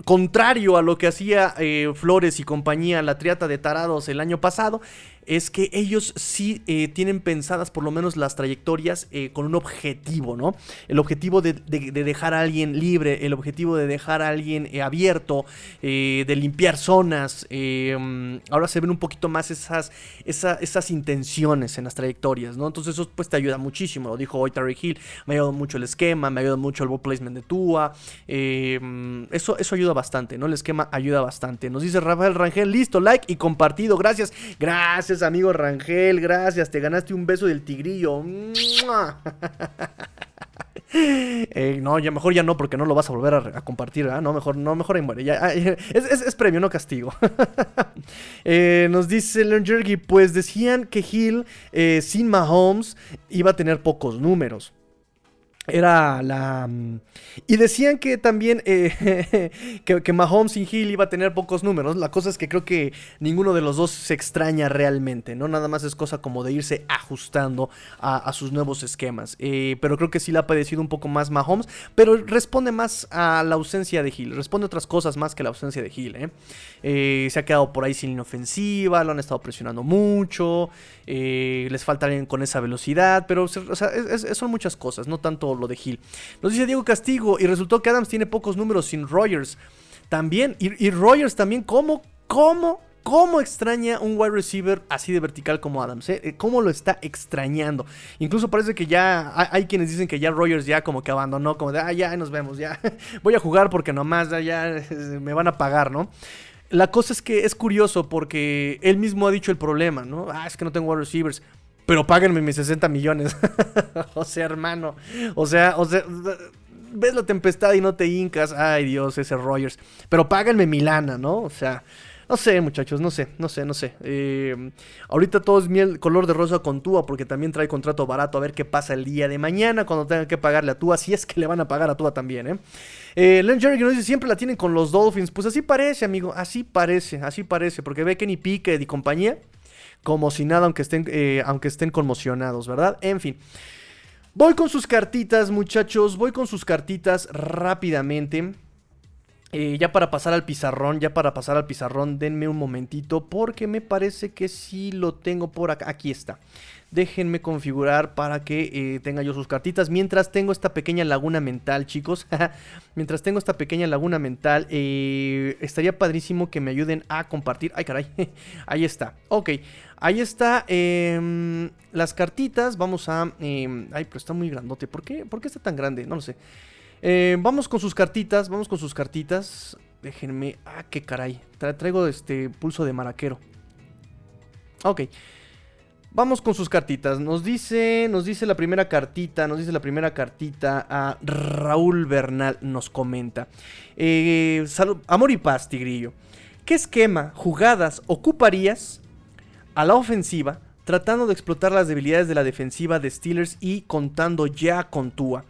contrario a lo que hacía eh, Flores y compañía, la triata de tarados el año pasado, es que ellos sí eh, tienen pensadas por lo menos las trayectorias eh, con un objetivo, ¿no? El objetivo de, dejar a alguien libre, el objetivo de dejar a alguien eh, abierto, de limpiar zonas. ahora se ven un poquito más esas, esas intenciones en las trayectorias, ¿no? Entonces eso pues te ayuda muchísimo, lo dijo hoy Terry Hill, me ha ayudado mucho el esquema, me ha ayudado mucho el ball placement de Tua, eso, eso ayuda bastante, ¿no? El esquema ayuda bastante. Nos dice Rafael Rangel, listo, like y compartido, gracias, gracias amigo Rangel. Gracias. Te ganaste un beso del tigrillo. *laughs* Eh, no, ya mejor ya no, porque no lo vas a volver a, compartir, No, mejor, no, mejor muere. Ya, *laughs* es, premio, no castigo. *laughs* Eh, nos dice Leon Jergy, pues decían que Hill eh, sin Mahomes iba a tener pocos números. Era la... Mm, y decían que también eh, *laughs* que, Mahomes y Hill iba a tener pocos números. La cosa es que creo que ninguno de los dos se extraña realmente, ¿no? Nada más es cosa como de irse ajustando a, sus nuevos esquemas. Eh, pero creo que sí le ha padecido un poco más Mahomes, pero responde más a la ausencia de Hill. Responde a otras cosas más que la ausencia de Hill, ¿eh? se ha quedado por ahí sin inofensiva, lo han estado presionando mucho, les falta alguien con esa velocidad, pero son muchas cosas, no tanto lo de Hill. Nos dice Diego Castigo, y resultó que Adams tiene pocos números sin Rogers. También, y, Rogers también, ¿cómo, cómo, cómo extraña un wide receiver así de vertical como Adams? Eh? ¿Cómo lo está extrañando? Incluso parece que ya hay, quienes dicen que ya Rogers ya como que abandonó, como de, ah, ya nos vemos, ya *laughs* voy a jugar porque nomás ya, *laughs* me van a pagar, ¿no? La cosa es que es curioso porque él mismo ha dicho el problema, ¿no? Ah, es que no tengo wide receivers pero páguenme mis 60 millones. *laughs* o sea, hermano. O sea, o sea, ves la tempestad y no te hincas. Ay, Dios, ese Rogers. Pero páganme mi lana, ¿no? O sea, No sé, muchachos, no sé, no sé, no sé. Eh, ahorita todo es miel color de rosa con Tua porque también trae contrato barato. A ver qué pasa el día de mañana cuando tenga que pagarle a Tua. Si es que le van a pagar a Tua también, ¿eh? eh Len Jerry que nos dice, siempre la tienen con los Dolphins. Pues así parece, amigo, así parece, así parece. Porque ve Kenny Pickett y compañía como si nada, aunque estén, eh, aunque estén conmocionados, ¿verdad? En fin. Voy con sus cartitas, muchachos. Voy con sus cartitas rápidamente. Eh, ya para pasar al pizarrón, ya para pasar al pizarrón, denme un momentito porque me parece que sí lo tengo por acá. Aquí está. Déjenme configurar para que eh, tenga yo sus cartitas. Mientras tengo esta pequeña laguna mental, chicos. *laughs* Mientras tengo esta pequeña laguna mental, eh, estaría padrísimo que me ayuden a compartir. Ay, caray. *laughs* Ahí está. Ok. Ahí está em, las cartitas. Vamos a... Em, ay, pero está muy grandote. ¿Por qué? ¿Por qué está tan grande? No lo sé. Eh, vamos con sus cartitas, vamos con sus cartitas. Déjenme. Ah, qué caray. traigo este pulso de maraquero. Ok. Vamos con sus cartitas. Nos dice, nos dice la primera cartita, nos dice la primera cartita a Raúl Bernal, nos comenta. Eh, amor y paz, Tigrillo. ¿Qué esquema, jugadas ocuparías a la ofensiva tratando de explotar las debilidades de la defensiva de Steelers y contando ya con Tua?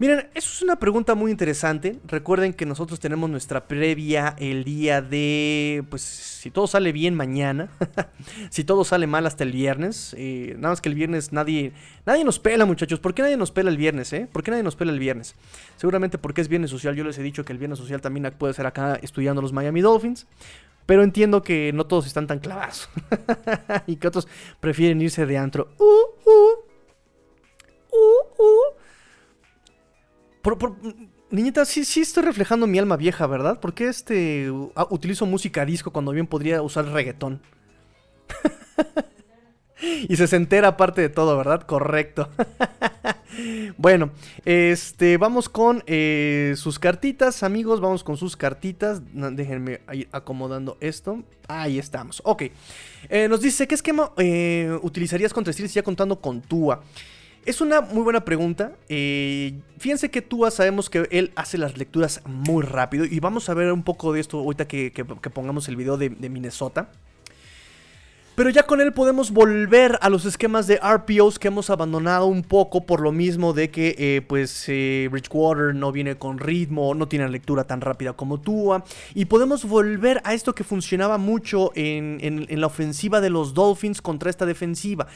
Miren, eso es una pregunta muy interesante. Recuerden que nosotros tenemos nuestra previa el día de, pues, si todo sale bien mañana, *laughs* si todo sale mal hasta el viernes. Eh, nada más que el viernes nadie, nadie nos pela, muchachos. ¿Por qué nadie nos pela el viernes, eh? ¿Por qué nadie nos pela el viernes? Seguramente porque es viernes social. Yo les he dicho que el viernes social también puede ser acá estudiando los Miami Dolphins. Pero entiendo que no todos están tan clavados. *laughs* y que otros prefieren irse de antro. Uh, uh, uh, uh. Niñita, sí, sí estoy reflejando mi alma vieja, ¿verdad? ¿Por qué este, utilizo música disco cuando bien podría usar reggaetón? *laughs* y se entera aparte de todo, ¿verdad? Correcto. *laughs* bueno, este, vamos con eh, sus cartitas, amigos. Vamos con sus cartitas. Déjenme ir acomodando esto. Ahí estamos. Ok. Eh, nos dice, ¿qué esquema eh, utilizarías contra Steelers ya contando con Tua? Es una muy buena pregunta. Eh, fíjense que Tua sabemos que él hace las lecturas muy rápido. Y vamos a ver un poco de esto ahorita que, pongamos el video de, Minnesota. Pero ya con él podemos volver a los esquemas de RPOs que hemos abandonado un poco por lo mismo de que eh, pues eh, Bridgewater no viene con ritmo, no tiene lectura tan rápida como Tua. Y podemos volver a esto que funcionaba mucho en, la ofensiva de los Dolphins contra esta defensiva.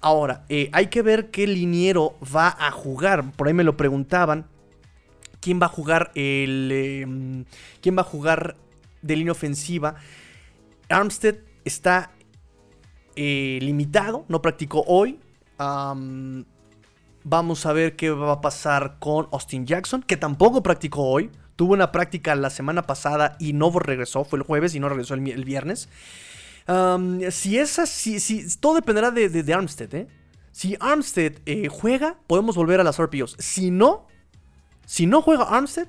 Ahora, eh, hay que ver qué liniero va a jugar. Por ahí me lo preguntaban. ¿Quién va a jugar el... Em, ¿Quién va a jugar de línea ofensiva? Armstead está eh, limitado, no practicó hoy. vamos a ver qué va a pasar con Austin Jackson, que tampoco practicó hoy. Tuvo una práctica la semana pasada y no regresó, fue el jueves y no regresó el, viernes. Si es así, si, todo dependerá de, Armstead, ¿eh? Si Armstead eh, juega, podemos volver a las RPOs. Si no, si no juega Armstead,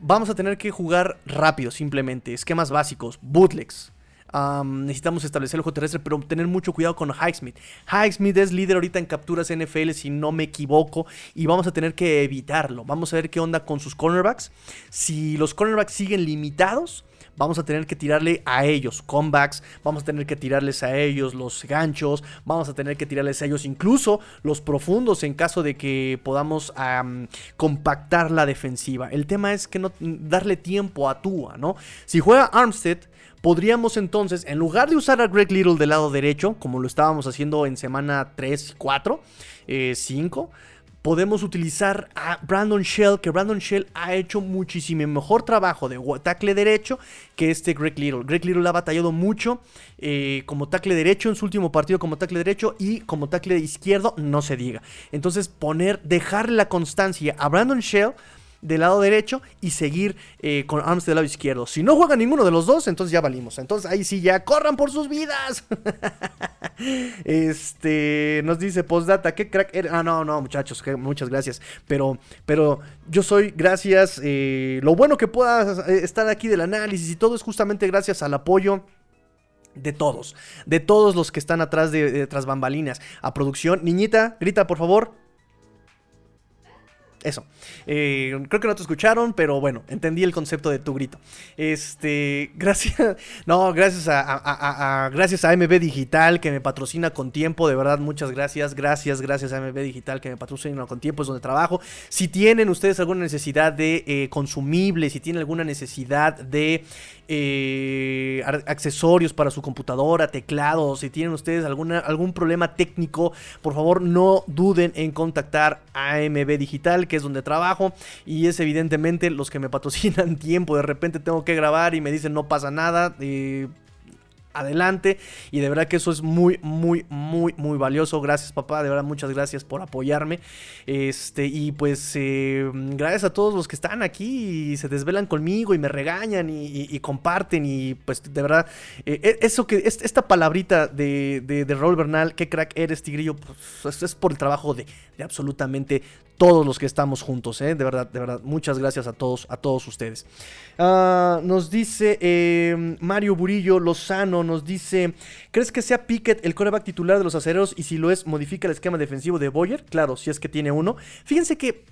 vamos a tener que jugar rápido, simplemente. Esquemas básicos, bootlegs necesitamos establecer el juego terrestre, pero tener mucho cuidado con Highsmith. Highsmith es líder ahorita en capturas NFL, si no me equivoco, y vamos a tener que evitarlo. Vamos a ver qué onda con sus cornerbacks. Si los cornerbacks siguen limitados, vamos a tener que tirarle a ellos comebacks, vamos a tener que tirarles a ellos los ganchos, vamos a tener que tirarles a ellos incluso los profundos en caso de que podamos compactar la defensiva. El tema es que no darle tiempo a Tua, ¿no? Si juega Armstead, podríamos entonces, en lugar de usar a Greg Little del lado derecho, como lo estábamos haciendo en semana 3, 4, 5, podemos utilizar a Brandon Shell, que Brandon Shell ha hecho muchísimo mejor trabajo de tackle derecho que este Greg Little. Greg Little ha batallado mucho eh, como tackle derecho en su último partido como tackle derecho y como tackle izquierdo, no se diga. Entonces, poner, dejarle la constancia a Brandon Shell del lado derecho y seguir eh, con Arms del lado izquierdo. Si no juega ninguno de los dos, entonces ya valimos. Entonces ahí sí ya corran por sus vidas. *laughs* este nos dice postdata, qué crack. Ah, no, no, muchachos, muchas gracias. Pero, pero yo soy, gracias. Eh, lo bueno que pueda eh, estar aquí del análisis y todo es justamente gracias al apoyo de todos, de todos los que están atrás de, de tras bambalinas. A producción, niñita, grita por favor. Eso. Eh, creo que no te escucharon, pero bueno, entendí el concepto de tu grito. Este, *laughs* gracias, no, gracias a, gracias a MB Digital que me patrocina con tiempo, de verdad, muchas gracias, gracias, gracias a MB Digital que me patrocina con tiempo, es donde trabajo. Si tienen ustedes alguna necesidad de eh, consumibles, si tienen alguna necesidad de eh, accesorios para su computadora, teclados, si tienen ustedes alguna, algún problema técnico, por favor no duden en contactar a MB Digital, que es donde trabajo, y es evidentemente los que me patrocinan *laughs* tiempo, de repente tengo que grabar y me dicen no pasa nada, eh, adelante. Y de verdad que eso es muy, muy, muy, muy valioso. Gracias, papá. De verdad, muchas gracias por apoyarme. Este, y pues, eh, gracias a todos los que están aquí y se desvelan conmigo y me regañan y, comparten. Y pues, de verdad, eh, e, eso que, esta palabrita de, de, de Raúl Bernal, qué crack eres, Tigrillo, pues es por el trabajo de, de absolutamente todos los que estamos juntos, ¿eh? de verdad, de verdad, muchas gracias a todos, a todos ustedes. Ah, nos dice eh, Mario Burillo Lozano, nos dice, ¿crees que sea Pickett el coreback titular de los acereros y si lo es, modifica el esquema defensivo de Boyer? Claro, si es que tiene uno. Fíjense que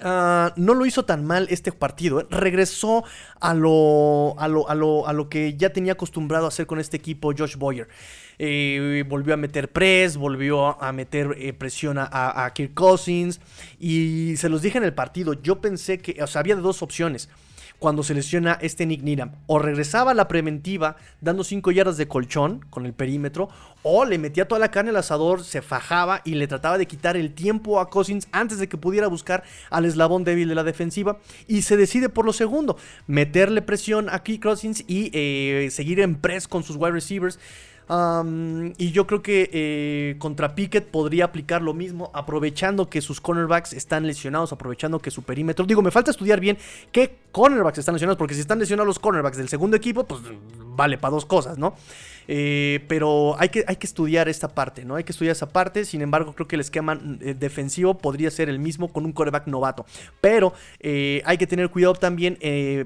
ah, no lo hizo tan mal este partido. ¿eh? Regresó a lo, a, lo, a, lo, a lo que ya tenía acostumbrado a hacer con este equipo Josh Boyer. Eh, volvió a meter press, volvió a meter eh, presión a, Kirk Cousins. Y se los dije en el partido, yo pensé que, o sea, había dos opciones cuando se lesiona este Nick Needham. O regresaba a la preventiva dando 5 yardas de colchón con el perímetro, o le metía toda la carne al asador, se fajaba y le trataba de quitar el tiempo a Cousins antes de que pudiera buscar al eslabón débil de la defensiva. Y se decide por lo segundo, meterle presión a Kirk Cousins y eh, seguir en press con sus wide receivers y yo creo que eh, contra Pickett podría aplicar lo mismo, aprovechando que sus cornerbacks están lesionados, aprovechando que su perímetro. Digo, me falta estudiar bien qué cornerbacks están lesionados, porque si están lesionados los cornerbacks del segundo equipo, pues vale para dos cosas, ¿no? Eh, pero hay que, hay que estudiar esta parte, ¿no? Hay que estudiar esa parte. Sin embargo, creo que el esquema eh, defensivo podría ser el mismo con un cornerback novato. Pero hay que tener cuidado también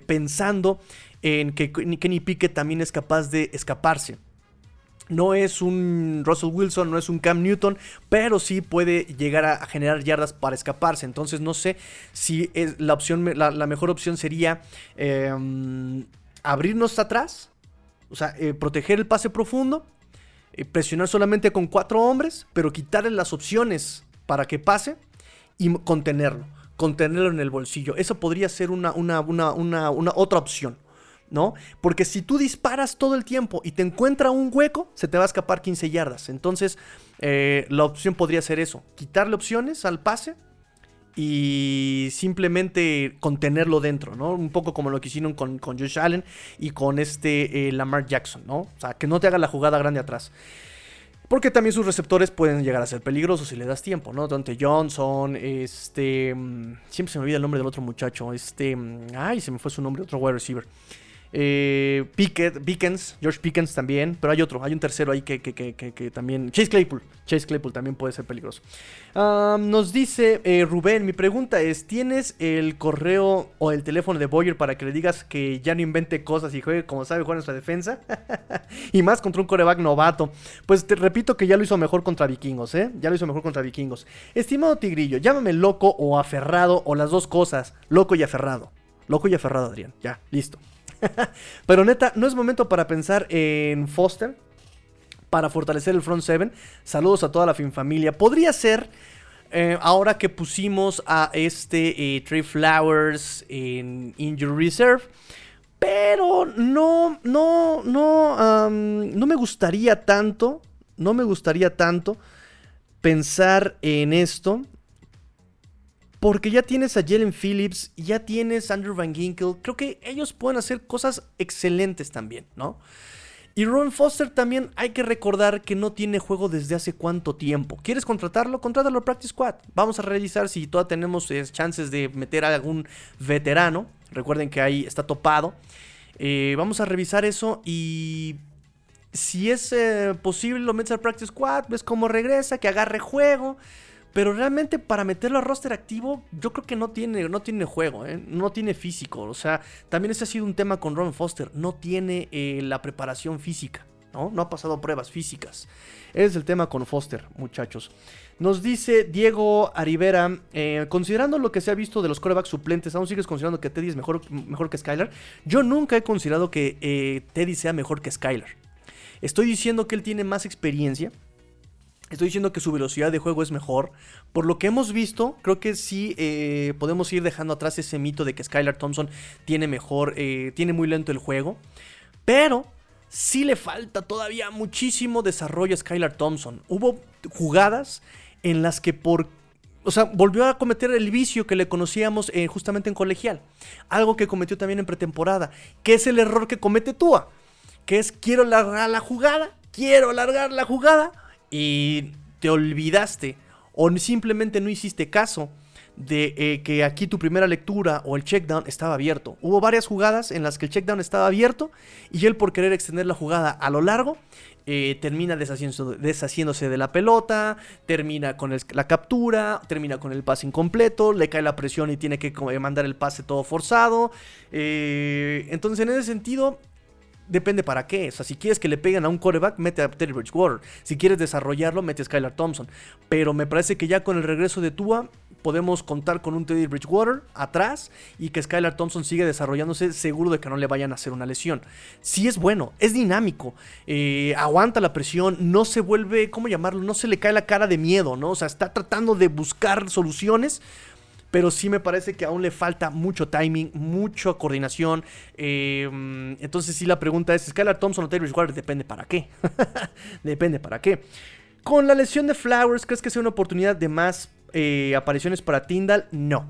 pensando en que Kenny Pickett también es capaz de escaparse. No es un Russell Wilson, no es un Cam Newton, pero sí puede llegar a generar yardas para escaparse. Entonces no sé si la opción, la, mejor opción sería em, abrirnos atrás, o sea, eh, proteger el pase profundo, eh, presionar solamente con cuatro hombres, pero quitarle las opciones para que pase y contenerlo, contenerlo en el bolsillo. Eso podría ser una, una, una, una otra opción. ¿No? Porque si tú disparas todo el tiempo y te encuentra un hueco, se te va a escapar 15 yardas. Entonces, eh, la opción podría ser eso: quitarle opciones al pase y simplemente contenerlo dentro, ¿no? Un poco como lo que hicieron con, Josh Allen y con este eh, Lamar Jackson, ¿no? O sea, que no te haga la jugada grande atrás. Porque también sus receptores pueden llegar a ser peligrosos si le das tiempo, ¿no? Dante Johnson, este... Mm, siempre se me olvida el nombre del otro muchacho, este... Mm, ay, se me fue su nombre, otro wide receiver. Eh, Pickett, Pickens, George Pickens también, pero hay otro, hay un tercero ahí que, que, también. Chase Claypool, Chase Claypool también puede ser peligroso. nos dice eh, Rubén, mi pregunta es: ¿tienes el correo o el teléfono de Boyer para que le digas que ya no invente cosas y juegue como sabe jugar nuestra defensa? *laughs* y más contra un coreback novato. Pues te repito que ya lo hizo mejor contra vikingos, ¿eh? Ya lo hizo mejor contra vikingos. Estimado Tigrillo, llámame loco o aferrado o las dos cosas, loco y aferrado. Loco y aferrado, Adrián. Ya, listo. *laughs* Pero neta, no es momento para pensar en Foster para fortalecer el front seven. Saludos a toda la fin familia. Podría ser eh, ahora que pusimos a este eh, Trey Flowers en Injury Reserve. Pero no, no, no, no me gustaría tanto, no me gustaría tanto pensar en esto. Porque ya tienes a Jalen Phillips, ya tienes a Andrew Van Ginkel. Creo que ellos pueden hacer cosas excelentes también, ¿no? Y Ron Foster también hay que recordar que no tiene juego desde hace cuánto tiempo. ¿Quieres contratarlo? Contrátalo a Practice Squad. Vamos a revisar si todavía tenemos eh, chances de meter a algún veterano. Recuerden que ahí está topado. Eh, vamos a revisar eso y si es eh, posible lo metes a Practice Squad, ves cómo regresa, que agarre juego. Pero realmente para meterlo a roster activo, yo creo que no tiene, no tiene juego, ¿eh? no tiene físico. O sea, también ese ha sido un tema con Ron Foster. No tiene eh, la preparación física. ¿no? No ha pasado pruebas físicas. Es el tema con Foster, muchachos. Nos dice Diego Arivera, eh, considerando lo que se ha visto de los corebacks suplentes, ¿aún sigues considerando que Teddy es mejor, mejor que Skylar? Yo nunca he considerado que Teddy sea mejor que Skylar. Estoy diciendo que él tiene más experiencia. Estoy diciendo que su velocidad de juego es mejor. Por lo que hemos visto, creo que sí eh, podemos ir dejando atrás ese mito de que Skylar Thompson tiene mejor, tiene muy lento el juego. Pero sí le falta todavía muchísimo desarrollo a Skylar Thompson. Hubo jugadas en las que por... O sea, volvió a cometer el vicio que le conocíamos eh, justamente en colegial. Algo que cometió también en pretemporada. Que es el error que comete Tua. Que es quiero alargar la jugada. Quiero alargar la jugada. Y te olvidaste. O simplemente no hiciste caso de eh, que aquí tu primera lectura o el checkdown estaba abierto. Hubo varias jugadas en las que el checkdown estaba abierto y él por querer extender la jugada a lo largo eh, termina deshaciéndose, de la pelota, termina con la captura, termina con el pase incompleto, le cae la presión y tiene que mandar el pase todo forzado. Eh, entonces, en ese sentido, depende para qué. O sea, si quieres que le peguen a un quarterback, mete a Teddy Bridgewater. Si quieres desarrollarlo, mete a Skylar Thompson. Pero me parece que ya con el regreso de Tua, podemos contar con un Teddy Bridgewater atrás y que Skylar Thompson sigue desarrollándose seguro de que no le vayan a hacer una lesión. Sí es bueno, es dinámico, eh, aguanta la presión, no se vuelve, ¿cómo llamarlo? No se le cae la cara de miedo, ¿no? O sea, está tratando de buscar soluciones pero sí me parece que aún le falta mucho timing, mucha coordinación. Eh, entonces sí la pregunta es, ¿Skylar Thompson o Teddy Bridgewater? Depende para qué. *laughs* Depende para qué. Con la lesión de Flowers, ¿crees que sea una oportunidad de más eh, apariciones para Tyndall, no.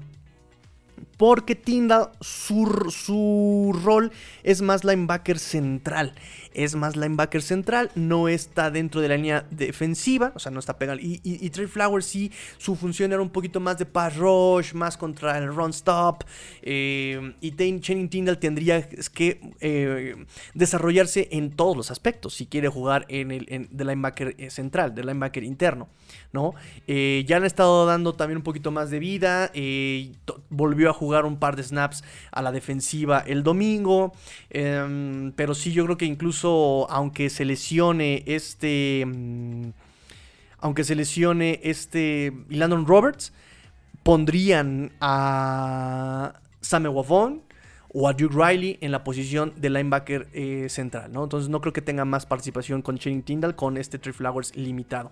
Porque Tyndall, su, su, rol es más linebacker central. Es más linebacker central, no está dentro de la línea defensiva, o sea, no está pegado. Y, Trey Flowers sí, su función era un poquito más de pass rush, más contra el run stop. Eh, y Channing Tyndall tendría que eh, desarrollarse en todos los aspectos si quiere jugar en el de linebacker central, de linebacker interno. ¿no? Eh, ya han estado dando también un poquito más de vida. Eh, volvió a jugar un par de snaps a la defensiva el domingo. Em, pero sí, yo creo que incluso aunque se lesione este. Mm, aunque se lesione este. Landon Roberts. Pondrían a Sam Wafon o a Duke Riley en la posición de linebacker eh, central, ¿no? Entonces no creo que tenga más participación con Channing Tyndall con este Tree Flowers limitado.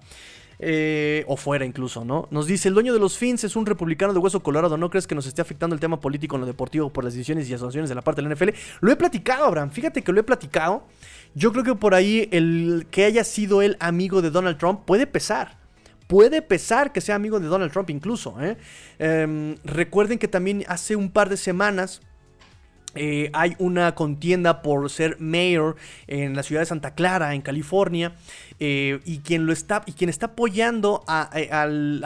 Eh, o fuera incluso, ¿no? Nos dice, el dueño de los Fins es un republicano de hueso colorado, ¿no crees que nos esté afectando el tema político en lo deportivo por las decisiones y asociaciones de la parte de la NFL? Lo he platicado, Abraham, fíjate que lo he platicado. Yo creo que por ahí el que haya sido él amigo de Donald Trump puede pesar. Puede pesar que sea amigo de Donald Trump incluso. ¿eh? Em, recuerden que también hace un par de semanas eh, hay una contienda por ser mayor en la ciudad de Santa Clara, en California. Eh, y, quien lo está, y quien está apoyando a,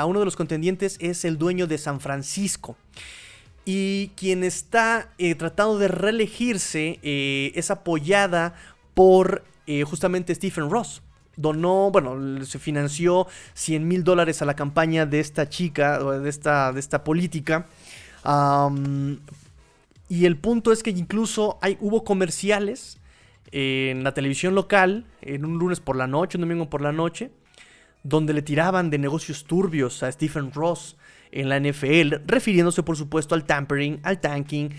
uno de los contendientes es el dueño de San Francisco. Y quien está eh, tratando de reelegirse es apoyada por justamente Stephen Ross donó, bueno, se financió 100 mil dólares a la campaña de esta chica, de esta, de esta política, y el punto es que incluso hay, hubo comerciales en la televisión local, en un lunes por la noche, un domingo por la noche, donde le tiraban de negocios turbios a Stephen Ross en la NFL, refiriéndose por supuesto al tampering, al tanking.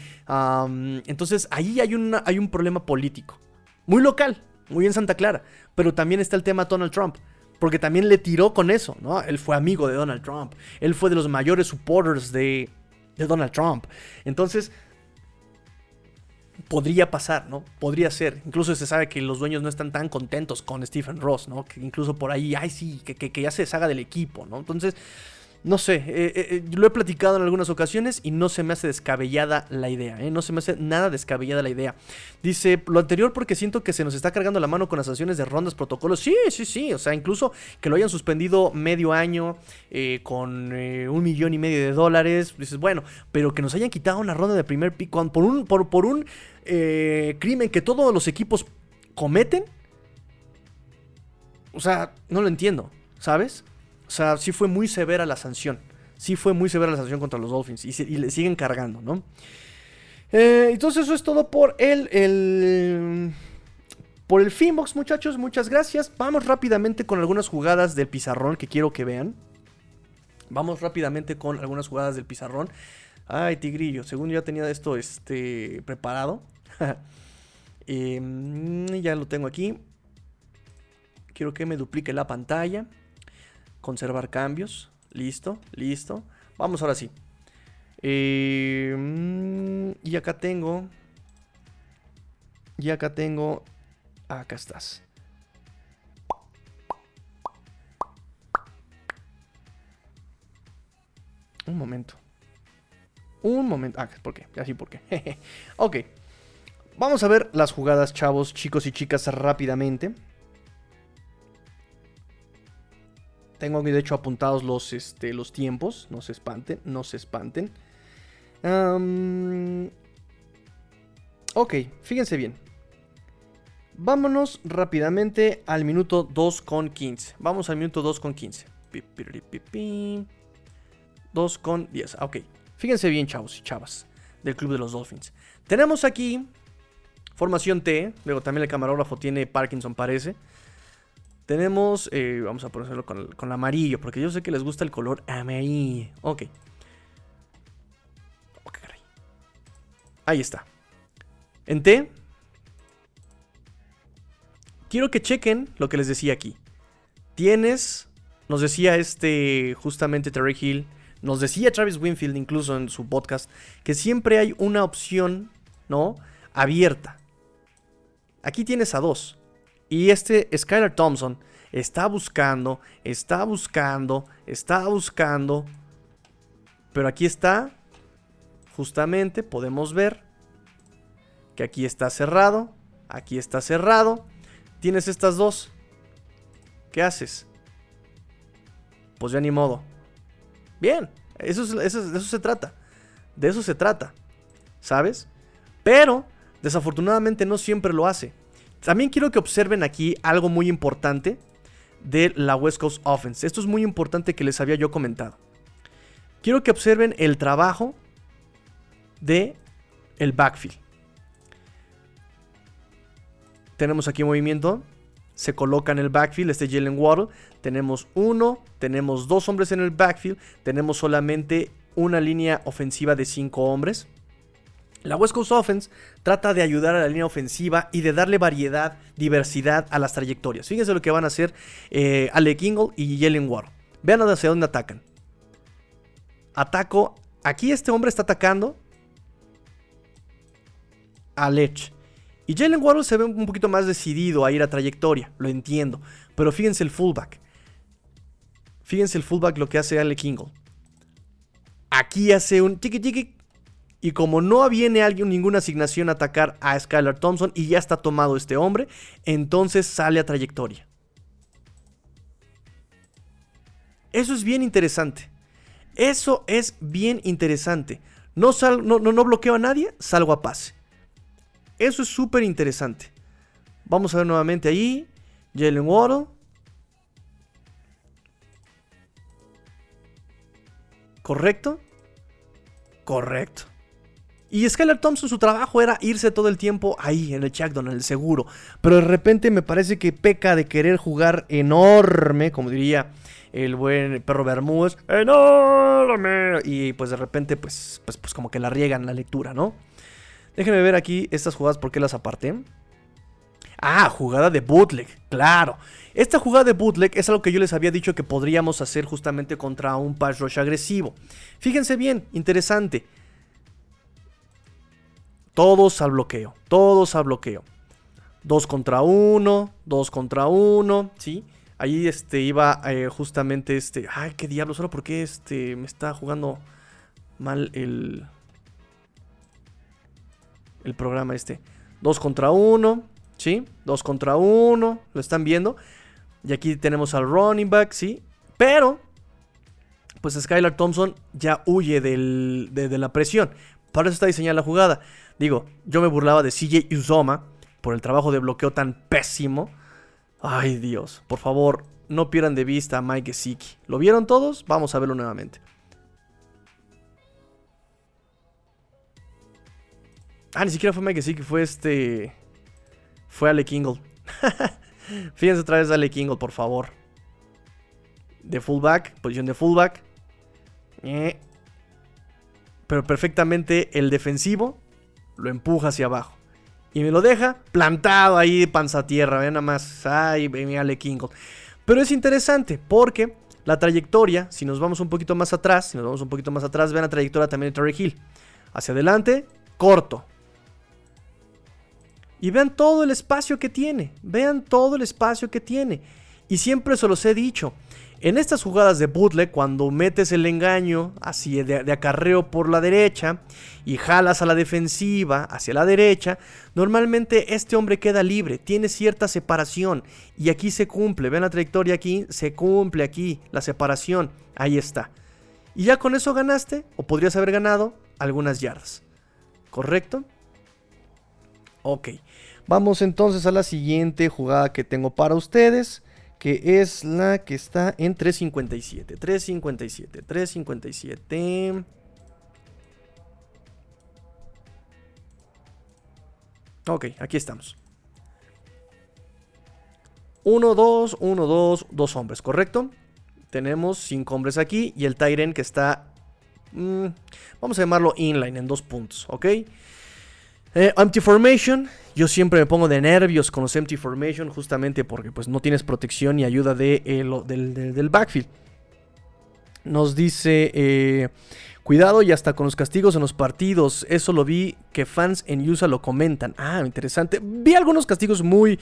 entonces ahí hay, hay un problema político, muy local, muy en Santa Clara, pero también está el tema Donald Trump. Porque también le tiró con eso, ¿no? Él fue amigo de Donald Trump. Él fue de los mayores supporters de, de Donald Trump. Entonces, podría pasar, ¿no? Podría ser. Incluso se sabe que los dueños no están tan contentos con Stephen Ross, ¿no? Que incluso por ahí, ay, sí, que, que, ya se deshaga del equipo, ¿no? Entonces, no sé, eh, eh, eh, lo he platicado en algunas ocasiones y no se me hace descabellada la idea, no se me hace nada descabellada la idea. Dice, lo anterior porque siento que se nos está cargando la mano con las sanciones de rondas, protocolos. Sí, sí, sí, o sea, incluso que lo hayan suspendido medio año con un millón y medio de dólares. Dices, bueno, pero que nos hayan quitado una ronda de primer pick por un, por, por un crimen que todos los equipos cometen. O sea, no lo entiendo, ¿sabes? O sea, sí fue muy severa la sanción. Sí fue muy severa la sanción contra los Dolphins. Y, le siguen cargando, ¿no? Eh, entonces eso es todo por el, el por el Finbox, muchachos, muchas gracias. Vamos rápidamente con algunas jugadas del pizarrón que quiero que vean. Vamos rápidamente con algunas jugadas del pizarrón. Ay, tigrillo, según ya tenía esto este, preparado. *laughs* Em, ya lo tengo aquí. Quiero que me duplique la pantalla. Conservar cambios. Listo, listo. Vamos ahora sí. Em, y acá tengo. Y acá tengo. Acá estás. Un momento. Un momento. Ah, ¿por qué? Así, ¿por qué? *laughs* ok. Vamos a ver las jugadas, chavos, chicos y chicas, rápidamente. Tengo de hecho, apuntados los, este, los tiempos. No se espanten, no se espanten. ok, fíjense bien. Vámonos rápidamente al minuto 2 con 15. Vamos al minuto 2 con 15. 2 con 10. Ok. Fíjense bien, chavos y chavas del Club de los Dolphins. Tenemos aquí formación T. Luego también el camarógrafo tiene Parkinson, parece. Tenemos, eh, vamos a ponerlo con, con amarillo, porque yo sé que les gusta el color amarillo. Ok. Ahí está. En T. Quiero que chequen lo que les decía aquí. Tienes, nos decía este justamente Terry Hill nos decía Travis Winfield incluso en su podcast que siempre hay una opción, ¿no? Abierta. Aquí tienes a dos. Y este Skylar Thompson está buscando, está buscando, está buscando. Pero aquí está, justamente podemos ver que aquí está cerrado, aquí está cerrado. Tienes estas dos. ¿Qué haces? Pues ya ni modo. Bien, de eso se trata. De eso se trata. ¿Sabes? Pero, desafortunadamente, no siempre lo hace. También quiero que observen aquí algo muy importante de la West Coast Offense. Esto es muy importante que les había yo comentado. Quiero que observen el trabajo de el backfield. Tenemos aquí movimiento se coloca en el backfield este Jalen Waddle. Tenemos uno, tenemos dos hombres en el backfield, tenemos solamente una línea ofensiva de cinco hombres. La West Coast Offense trata de ayudar a la línea ofensiva y de darle variedad, diversidad a las trayectorias. Fíjense lo que van a hacer eh, Alec Ingle y Jalen Waddle. Vean hacia dónde atacan. Ataco. Aquí este hombre está atacando a Lech. Y Jalen Waddle se ve un poquito más decidido a ir a trayectoria, lo entiendo. Pero fíjense el fullback. Fíjense el fullback lo que hace Ale Kingle. Aquí hace un tiki tiki. Y como no viene alguien, ninguna asignación a atacar a Skylar Thompson y ya está tomado este hombre, entonces sale a trayectoria. Eso es bien interesante. Eso es bien interesante. No, no, no bloqueo a nadie, salgo a pase. Eso es súper interesante. Vamos a ver nuevamente ahí. Jalen Waddle. ¿Correcto? Correcto. Y Skylar Thompson, su trabajo era irse todo el tiempo ahí, en el checkdown, en el seguro. Pero de repente me parece que peca de querer jugar enorme, como diría el buen perro Bermúdez. ¡Enorme! Y pues de repente, pues, pues, pues como que la riegan la lectura, ¿no? Déjenme ver aquí estas jugadas, ¿por qué las aparté? Ah, jugada de bootleg, claro. Esta jugada de bootleg es algo que yo les había dicho que podríamos hacer justamente contra un pass rush agresivo. Fíjense bien, interesante. Todos al bloqueo, todos al bloqueo. Dos contra uno, dos contra uno, ¿sí? Ahí este, iba eh, justamente este... Ay, qué diablos, ahora por qué este, me está jugando mal el el programa este. Dos contra uno, ¿sí? Dos contra uno, lo están viendo. Y aquí tenemos al running back, ¿sí? Pero, pues Skylar Thompson ya huye de, la presión. Para eso está diseñada la jugada. Digo, yo me burlaba de CJ Uzoma por el trabajo de bloqueo tan pésimo. Ay Dios, por favor, no pierdan de vista a Mike Gesicki. ¿Lo vieron todos? Vamos a verlo nuevamente. Ah, ni siquiera fue Mike que fue este. Fue Alec Ingle. *laughs* Fíjense otra vez, dale Kingle, por favor. De fullback, posición de fullback. Eh. Pero perfectamente el defensivo lo empuja hacia abajo. Y me lo deja plantado ahí panza tierra. Vean nada más. Ay, Ale Kingle. Pero es interesante porque la trayectoria, si nos vamos un poquito más atrás, si nos vamos un poquito más atrás, vean la trayectoria también de Terry Hill. Hacia adelante, corto. Y vean todo el espacio que tiene. Vean todo el espacio que tiene. Y siempre se los he dicho. En estas jugadas de bootleg, cuando metes el engaño así de, acarreo por la derecha y jalas a la defensiva hacia la derecha, normalmente este hombre queda libre, tiene cierta separación y aquí se cumple. Ven la trayectoria aquí, se cumple aquí la separación. Ahí está. Y ya con eso ganaste, o podrías haber ganado, algunas yardas. ¿Correcto? Ok. Vamos entonces a la siguiente jugada que tengo para ustedes que es la que está en 357. 357, 357. Ok, aquí estamos. 1, 2, 1, 2, dos hombres, ¿correcto? Tenemos 5 hombres aquí y el Tyren que está... Mm, vamos a llamarlo inline en dos puntos, ¿ok? Eh, empty Formation, yo siempre me pongo de nervios con los Empty Formation justamente porque pues no tienes protección y ayuda de, eh, del, backfield. Nos dice, eh, cuidado y hasta con los castigos en los partidos. Eso lo vi que fans en USA lo comentan. Ah, interesante. Vi algunos castigos muy,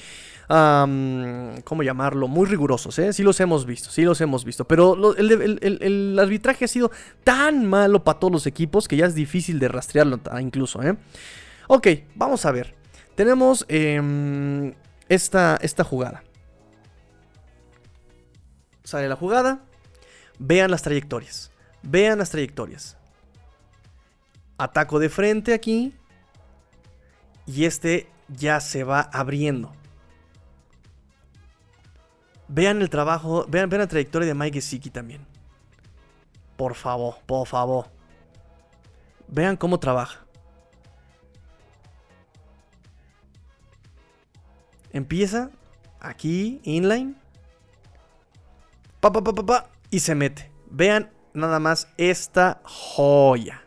¿cómo llamarlo? Muy rigurosos, ¿eh? Sí los hemos visto, sí los hemos visto. Pero el, arbitraje ha sido tan malo para todos los equipos que ya es difícil de rastrearlo incluso, ¿eh? Ok, vamos a ver. Tenemos em, esta, esta jugada. Sale la jugada. Vean las trayectorias. Vean las trayectorias. Ataco de frente aquí. Y este ya se va abriendo. Vean el trabajo, vean, vean la trayectoria de Mike Gesicki también. Por favor, por favor. Vean cómo trabaja. Empieza aquí, inline. Pa, pa, pa, pa, pa, y se mete. Vean nada más esta joya.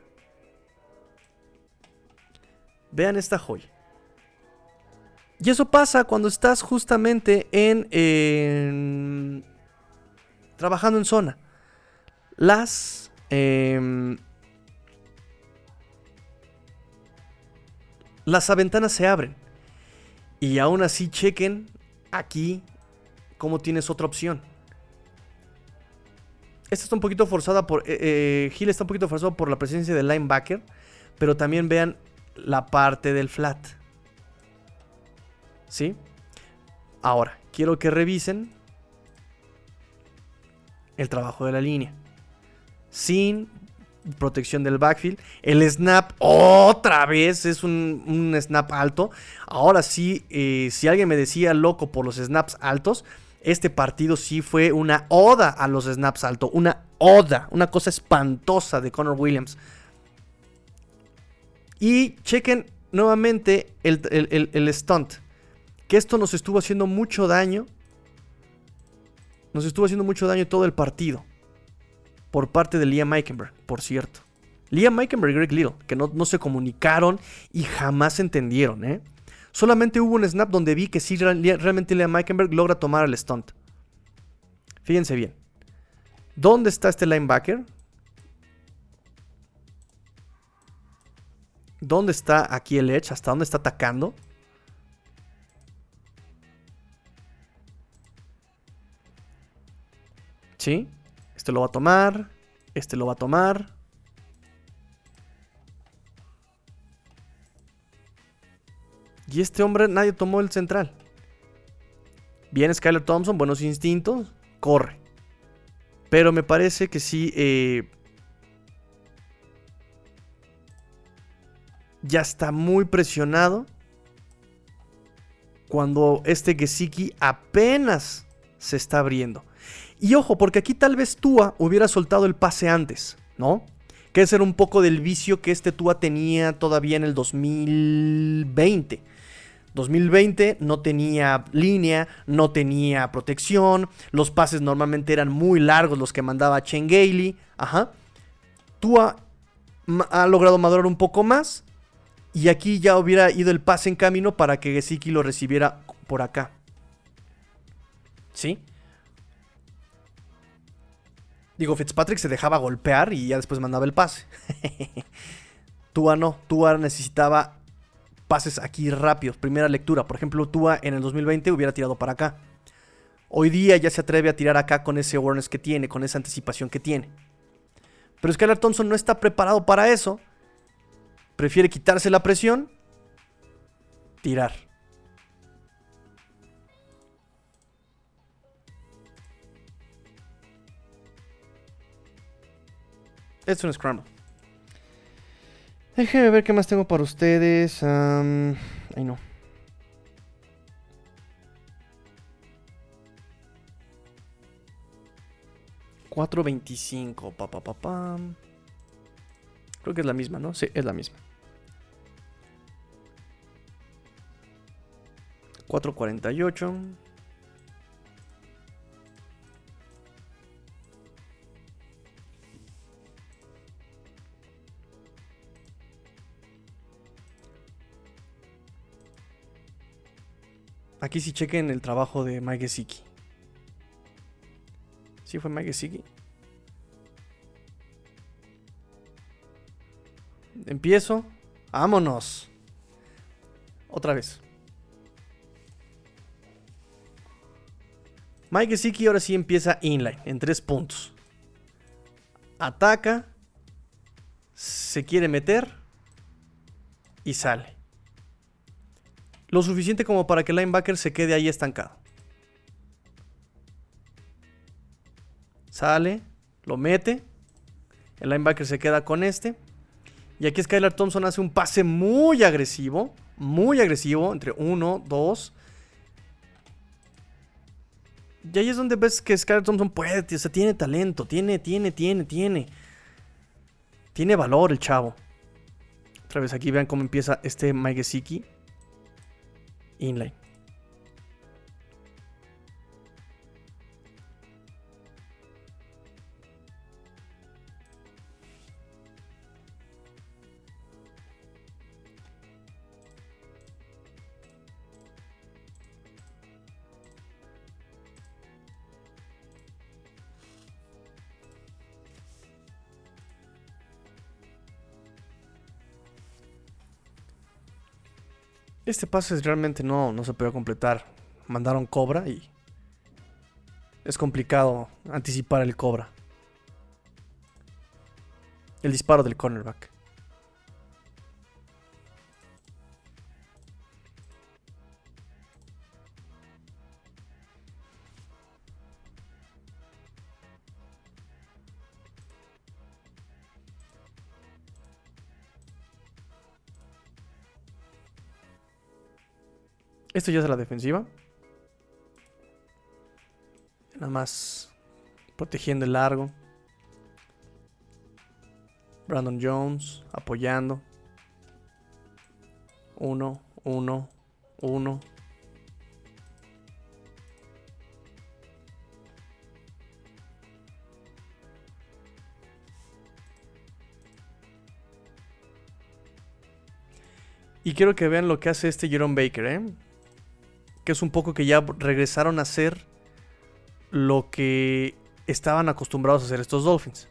Vean esta joya. Y eso pasa cuando estás justamente en, trabajando en zona. Las em, las ventanas se abren. Y aún así chequen aquí cómo tienes otra opción. Esta está un poquito forzada por... Eh, eh está un poquito forzado por la presencia del linebacker. Pero también vean la parte del flat. ¿Sí? Ahora, quiero que revisen el trabajo de la línea. Sin protección del backfield. El snap otra vez es un, snap alto. Ahora sí, eh, si alguien me decía loco por los snaps altos, este partido sí fue una oda a los snaps altos. Una oda, una cosa espantosa de Connor Williams. Y chequen nuevamente el, el stunt. Que esto nos estuvo haciendo mucho daño. Nos estuvo haciendo mucho daño todo el partido por parte de Liam Eikenberg, por cierto. Liam Eikenberg y Greg Little, que no, se comunicaron y jamás entendieron, ¿eh? Solamente hubo un snap donde vi que sí realmente Liam Eikenberg logra tomar el stunt. Fíjense bien. ¿Dónde está este linebacker? ¿Dónde está aquí el edge? ¿Hasta dónde está atacando? ¿Sí? Este lo va a tomar. Este lo va a tomar. Y este hombre, nadie tomó el central. Viene Skyler Thompson, buenos instintos, corre. Pero me parece que sí. Eh, ya está muy presionado. Cuando este Gesicki apenas se está abriendo. Y ojo, porque aquí tal vez Tua hubiera soltado el pase antes, ¿no? Que ese era un poco del vicio que este Tua tenía todavía en el 2020. 2020 no tenía línea, no tenía protección, los pases normalmente eran muy largos los que mandaba Chen Gailey. Ajá. Tua ha logrado madurar un poco más. Y aquí ya hubiera ido el pase en camino para que Gesicki lo recibiera por acá. ¿Sí? Digo, Fitzpatrick se dejaba golpear y ya después mandaba el pase. *laughs* Tua no, Tua necesitaba pases aquí rápidos, primera lectura. Por ejemplo, Tua en el 2020 hubiera tirado para acá. Hoy día ya se atreve a tirar acá con ese awareness que tiene, con esa anticipación que tiene. Pero Skylar Thompson no está preparado para eso. Prefiere quitarse la presión, tirar. Es un scramble. Déjenme ver qué más tengo para ustedes. ay, no. $4.25. Pa, pa, pa, pa. Creo que es la misma, ¿no? Sí, es la misma. 4.48. Aquí sí chequen el trabajo de Mike Gesicki. ¿Sí fue Mike Gesicki? Empiezo. ¡Vámonos! Otra vez. Mike Gesicki ahora sí empieza inline en tres puntos. Ataca. Se quiere meter. Y sale. Lo suficiente como para que el linebacker se quede ahí estancado. Sale, lo mete. El linebacker se queda con este. Y aquí Skylar Thompson hace un pase muy agresivo. Muy agresivo. Entre uno, dos. Y ahí es donde ves que Skylar Thompson puede. O sea, tiene talento. Tiene, tiene, tiene, tiene. Tiene valor el chavo. Otra vez aquí vean cómo empieza este Mike Gesicki inline. Este pase realmente no, no se puede completar. Mandaron cobra y es complicado anticipar el cobra. El disparo del cornerback. Esto ya es la defensiva. Nada más protegiendo el largo. Brandon Jones apoyando. Uno, uno, uno. Y quiero que vean lo que hace este Jerome Baker, ¿eh? Que es un poco que ya regresaron a hacer lo que estaban acostumbrados a hacer estos Dolphins.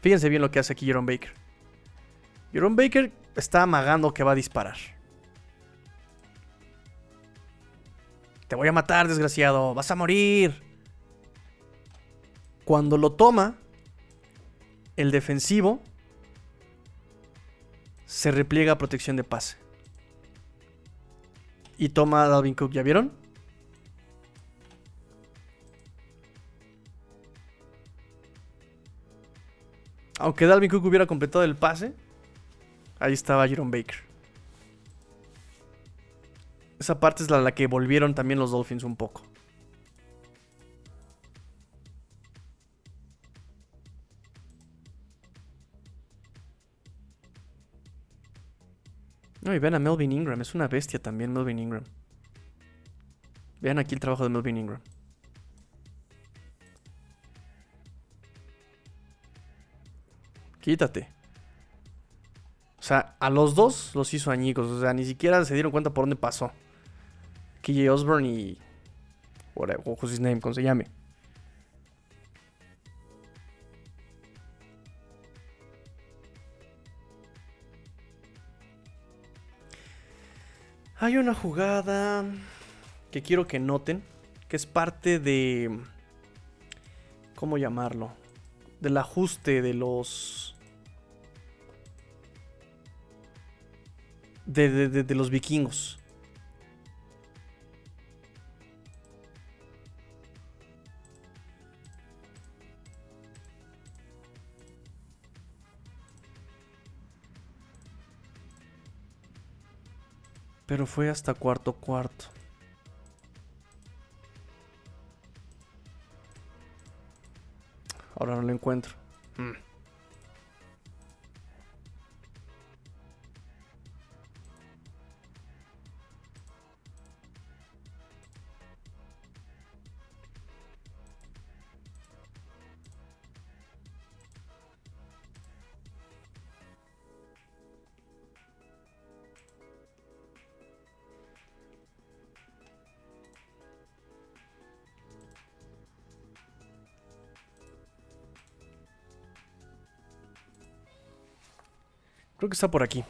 Fíjense bien lo que hace aquí Jerome Baker. Jerome Baker está amagando que va a disparar. Te voy a matar, desgraciado. Vas a morir. Cuando lo toma, el defensivo se repliega a protección de pase y toma a Dalvin Cook. ¿Ya vieron? Aunque Dalvin Cook hubiera completado el pase, ahí estaba Jerome Baker. Esa parte es la, la que volvieron también los Dolphins un poco. Y vean a Melvin Ingram, es una bestia también Melvin Ingram. Vean aquí el trabajo de Melvin Ingram. Quítate. O sea, a los dos los hizo añicos. O sea, ni siquiera se dieron cuenta por dónde pasó. KJ Osborne y. Whatever, his name, como se llame. Hay una jugada que quiero que noten, que es parte de... ¿Cómo llamarlo? Del ajuste de los... De, los vikingos. Pero fue hasta cuarto cuarto. Ahora no lo encuentro. Que está por aquí.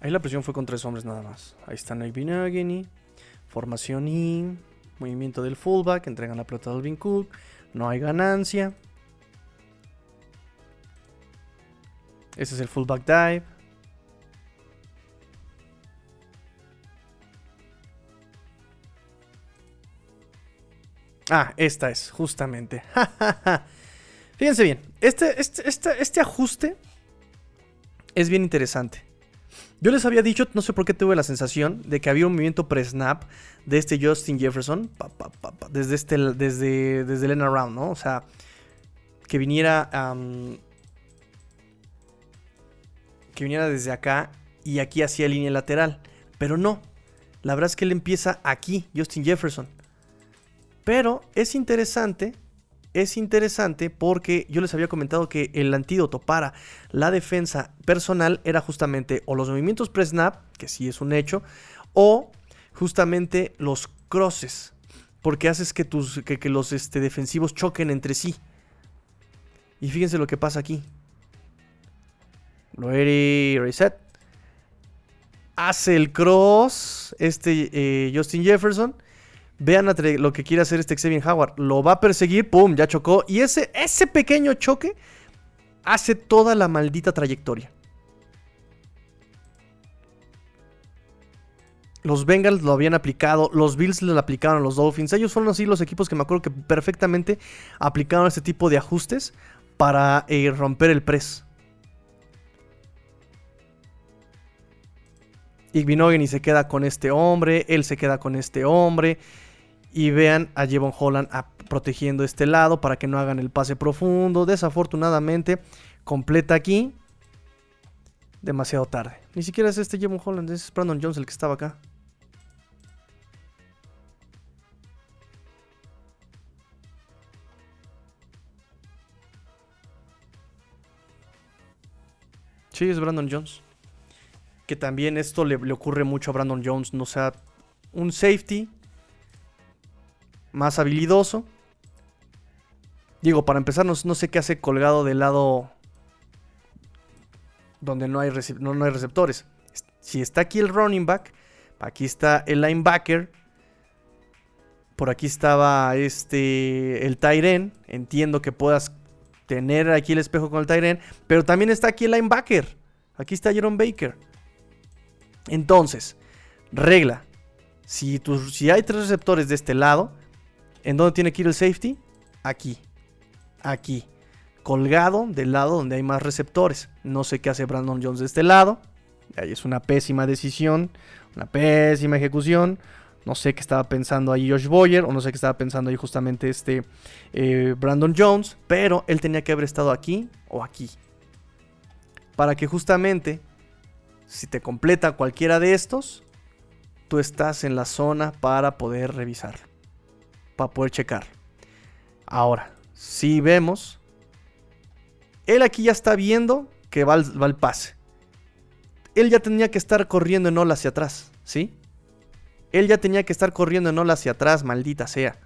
Ahí la presión fue con tres hombres nada más. Ahí está Nike Binagini. Formación I. Movimiento del fullback. Entregan la pelota a Alvin Cook. No hay ganancia. Ese es el fullback dive. Ah, esta es, justamente. *laughs* Fíjense bien, este, este, este, este, ajuste es bien interesante. Yo les había dicho, no sé por qué tuve la sensación de que había un movimiento pre-snap de este Justin Jefferson desde, este, desde, desde el ¿no? O sea, que viniera, que viniera desde acá y aquí hacia línea lateral. Pero no, la verdad es que él empieza aquí, Justin Jefferson. Pero es interesante, es interesante porque yo les había comentado que el antídoto para la defensa personal era justamente o los movimientos pre-snap, que sí es un hecho, o justamente los crosses, porque haces que, tus, que, los este, defensivos choquen entre sí. Y fíjense lo que pasa aquí. Ready, reset. Hace el cross este eh, Justin Jefferson Vean lo que quiere hacer este Xavier Howard. Lo va a perseguir, ¡pum! Ya chocó. Y ese, pequeño choque hace toda la maldita trayectoria. Los Bengals lo habían aplicado, los Bills lo aplicaron los Dolphins. Ellos fueron así los equipos que me acuerdo que perfectamente aplicaron este tipo de ajustes para eh, romper el press. y se queda con este hombre, él se queda con este hombre. Y vean a Jevon Holland protegiendo este lado para que no hagan el pase profundo. Desafortunadamente, completa aquí. Demasiado tarde. Ni siquiera es este Jevon Holland, es Brandon Jones el que estaba acá. Sí, es Brandon Jones. Que también esto le, le ocurre mucho a Brandon Jones. No sea un safety más habilidoso. Digo, para empezar, no, sé qué hace colgado del lado donde no hay, no, hay receptores. Si está aquí el running back, aquí está el linebacker, por aquí estaba este el Tyren. Entiendo que puedas tener aquí el espejo con el Tyren, pero también está aquí el linebacker. Aquí está Jerome Baker. Entonces, regla. Si, si hay tres receptores de este lado, ¿En dónde tiene que ir el safety? Aquí. Aquí. Colgado del lado donde hay más receptores. No sé qué hace Brandon Jones de este lado. Ahí es una pésima decisión. Una pésima ejecución. No sé qué estaba pensando ahí Josh Boyer o no sé qué estaba pensando ahí justamente este eh, Brandon Jones, pero él tenía que haber estado aquí o aquí. Para que justamente, si te completa cualquiera de estos, tú estás en la zona para poder revisar, para poder checar. Ahora, si vemos, él aquí ya está viendo que va va el pase. Él ya tenía que estar corriendo en ola hacia atrás, ¿sí? Él ya tenía que estar corriendo en ola hacia atrás, maldita sea.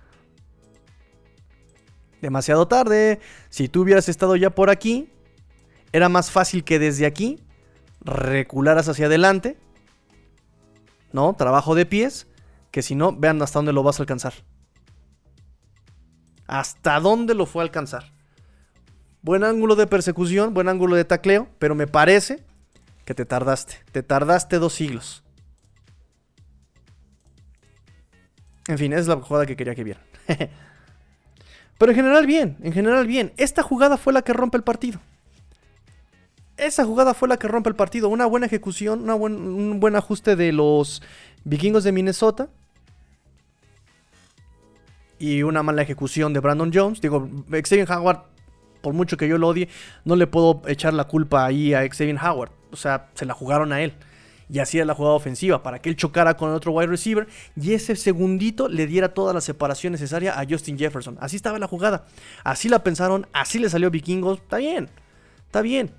Demasiado tarde. Si tú hubieras estado ya por aquí, era más fácil que desde aquí recularas hacia adelante. ¿No? Trabajo de pies. Que si no, vean hasta dónde lo vas a alcanzar. Hasta dónde lo fue a alcanzar. Buen ángulo de persecución, buen ángulo de tacleo, pero me parece que te tardaste. Te tardaste dos siglos. En fin, es la jugada que quería que vieran. *laughs* Pero en general bien, en general bien. Esta jugada fue la que rompe el partido. Esa jugada fue la que rompe el partido. Una buena ejecución, un buen ajuste de los vikingos de Minnesota. Y una mala ejecución de Brandon Jones. Digo, Xavier Howard, por mucho que yo lo odie, no le puedo echar la culpa ahí a Xavier Howard. O sea, se la jugaron a él y así era la jugada ofensiva, para que él chocara con el otro wide receiver y ese segundito le diera toda la separación necesaria a Justin Jefferson. Así estaba la jugada, así la pensaron, así le salió Vikingos, está bien, está bien.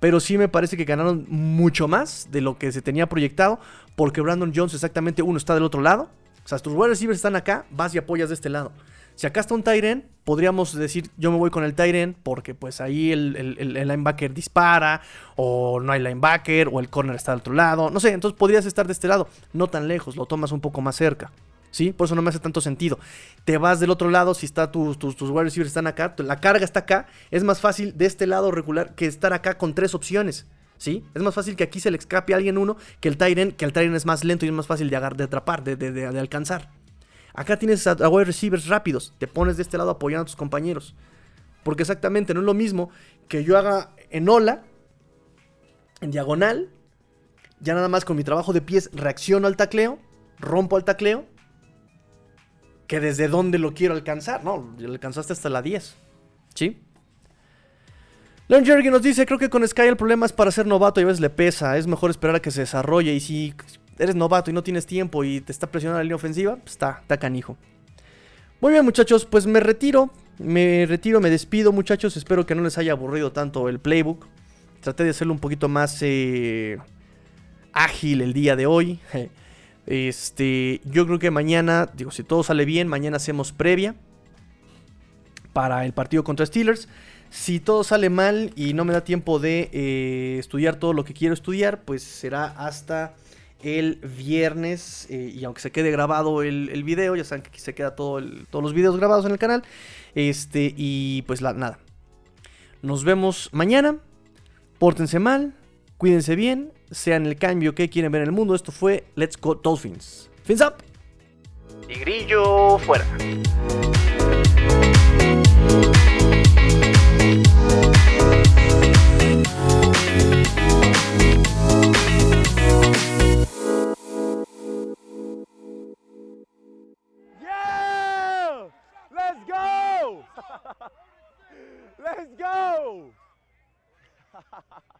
Pero sí me parece que ganaron mucho más de lo que se tenía proyectado, porque Brandon Jones exactamente uno está del otro lado. O sea, tus wide receivers están acá, vas y apoyas de este lado. Si acá está un Tyren, podríamos decir yo me voy con el Tyren porque pues ahí el, linebacker dispara o no hay linebacker o el corner está al otro lado. No sé, entonces podrías estar de este lado, no tan lejos, lo tomas un poco más cerca. ¿Sí? Por eso no me hace tanto sentido. Te vas del otro lado, si está tus, tus, tus wide receivers están acá, la carga está acá, es más fácil de este lado regular que estar acá con tres opciones. ¿Sí? Es más fácil que aquí se le escape a alguien uno que el Tyren, que el Tyren es más lento y es más fácil de, de atrapar, de, de, de alcanzar. Acá tienes a, wide receivers rápidos. Te pones de este lado apoyando a tus compañeros. Porque exactamente no es lo mismo que yo haga en ola, en diagonal. Ya nada más con mi trabajo de pies reacciono al tacleo, rompo al tacleo. Que desde dónde lo quiero alcanzar. No, lo alcanzaste hasta la 10. ¿Sí? Leon Jerry nos dice, creo que con Sky el problema es para ser novato y a veces le pesa. Es mejor esperar a que se desarrolle. Y si eres novato y no tienes tiempo y te está presionando la línea ofensiva, pues está, está canijo. Muy bien, muchachos, pues me retiro. Me retiro, me despido, muchachos. Espero que no les haya aburrido tanto el playbook. Traté de hacerlo un poquito más eh, ágil el día de hoy. *laughs* Este, yo creo que mañana, digo, si todo sale bien, mañana hacemos previa para el partido contra Steelers. Si todo sale mal y no me da tiempo de eh, estudiar todo lo que quiero estudiar, pues será hasta el viernes. Eh, y aunque se quede grabado el, video, ya saben que aquí se queda todo todos los videos grabados en el canal. Este, y pues la, nada. Nos vemos mañana. Pórtense mal. Cuídense bien. Sean el cambio que quieren ver en el mundo. Esto fue Let's Go Dolphins. Fins up. Y grillo fuera. Let's go! *laughs* *laughs*